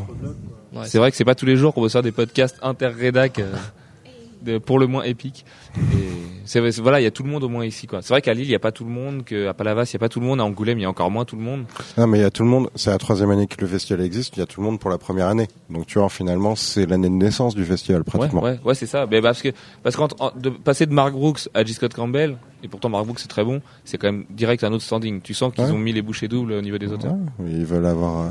Ouais, c'est vrai que c'est pas tous les jours qu'on veut faire des podcasts interrédac pour le moins épique. Et c'est voilà, il y a tout le monde au moins ici quoi. C'est vrai qu'à Lille, il y a pas tout le monde, qu'à Palavas, il y a pas tout le monde, à Angoulême, il y a encore moins tout le monde. Non, mais il y a tout le monde. C'est la troisième année que le festival existe. Il y a tout le monde pour la première année. Donc tu vois, finalement, c'est l'année de naissance du festival pratiquement. Ouais, ouais, c'est ça. Mais parce que parce de passer de Mark Brooks à. Scott Campbell, et pourtant Mark Brooks c'est très bon, c'est quand même direct un autre standing. Tu sens qu'ils ont mis les bouchées doubles au niveau des auteurs. ils veulent avoir. Euh,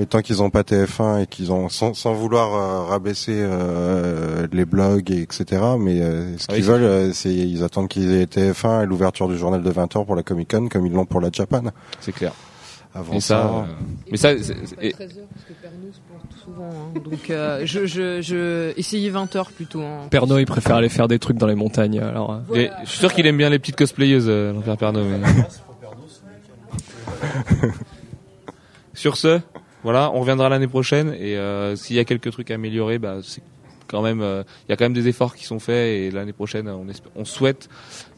mais tant qu'ils n'ont pas TF1 et qu'ils ont, sans, sans vouloir euh, rabaisser euh, les blogs, et etc. Mais euh, ce ah qu'ils veulent, c'est ils attendent qu'ils aient TF1 et l'ouverture du journal de 20h pour la Comic Con, comme ils l'ont pour la Japan. C'est clair. Avant ça, mais ça, c'est, 13 heures parce que Pernod se plante souvent. Hein. Donc je, je, je essayais 20 heures plutôt. Hein. Pernod, il préfère aller faire des trucs dans les montagnes. Alors, je suis sûr qu'il aime bien les petites cosplayeuses, l'enfer Pernod. Mais... Sur ce, voilà, on reviendra l'année prochaine et euh, s'il y a quelques trucs à améliorer, bah, c'est quand même, euh, il y a quand même des efforts qui sont faits et l'année prochaine, on, on souhaite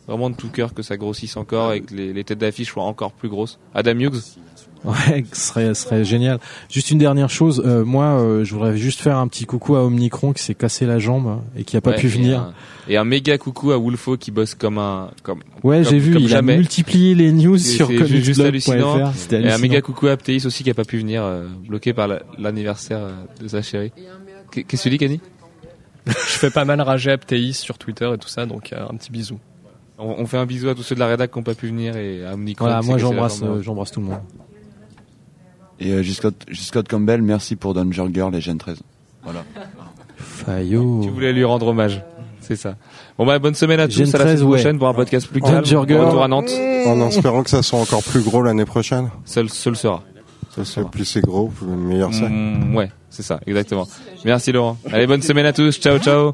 vraiment de tout cœur que ça grossisse encore et que les, les têtes d'affiche soient encore plus grosses. Adam Hughes. Ouais, ce serait, ce serait génial. Juste une dernière chose, euh, moi, euh, je voudrais juste faire un petit coucou à Omnicron qui s'est cassé la jambe et qui a pas pu venir. Et un, méga coucou à Wolfo qui bosse comme un, comme. Ouais, j'ai vu, il a multiplié les news sur juste hallucinant. Et un méga coucou à Apteis aussi qui a pas pu venir, euh, bloqué par l'anniversaire de sa chérie. Qu'est-ce que tu dis, Kenny? Je fais pas mal rager Apteis sur Twitter et tout ça, donc un petit bisou. On, fait un bisou à tous ceux de la rédac qui n'ont pas pu venir et à Omnicron. Voilà, moi j'embrasse, j'embrasse tout le monde. Et euh, Scott Campbell, merci pour Danger Girl et Gen 13. Voilà. Fayot. Tu voulais lui rendre hommage. C'est ça. Bon bah bonne semaine à tous. à la semaine prochaine pour un podcast plus calme. Retour à Nantes. En espérant que ça soit encore plus gros l'année prochaine. Seul, seul sera. Seul plus c'est gros, meilleur c'est. Mm, ouais, c'est ça, exactement. Merci Laurent. Allez, bonne semaine à tous. Ciao, ciao.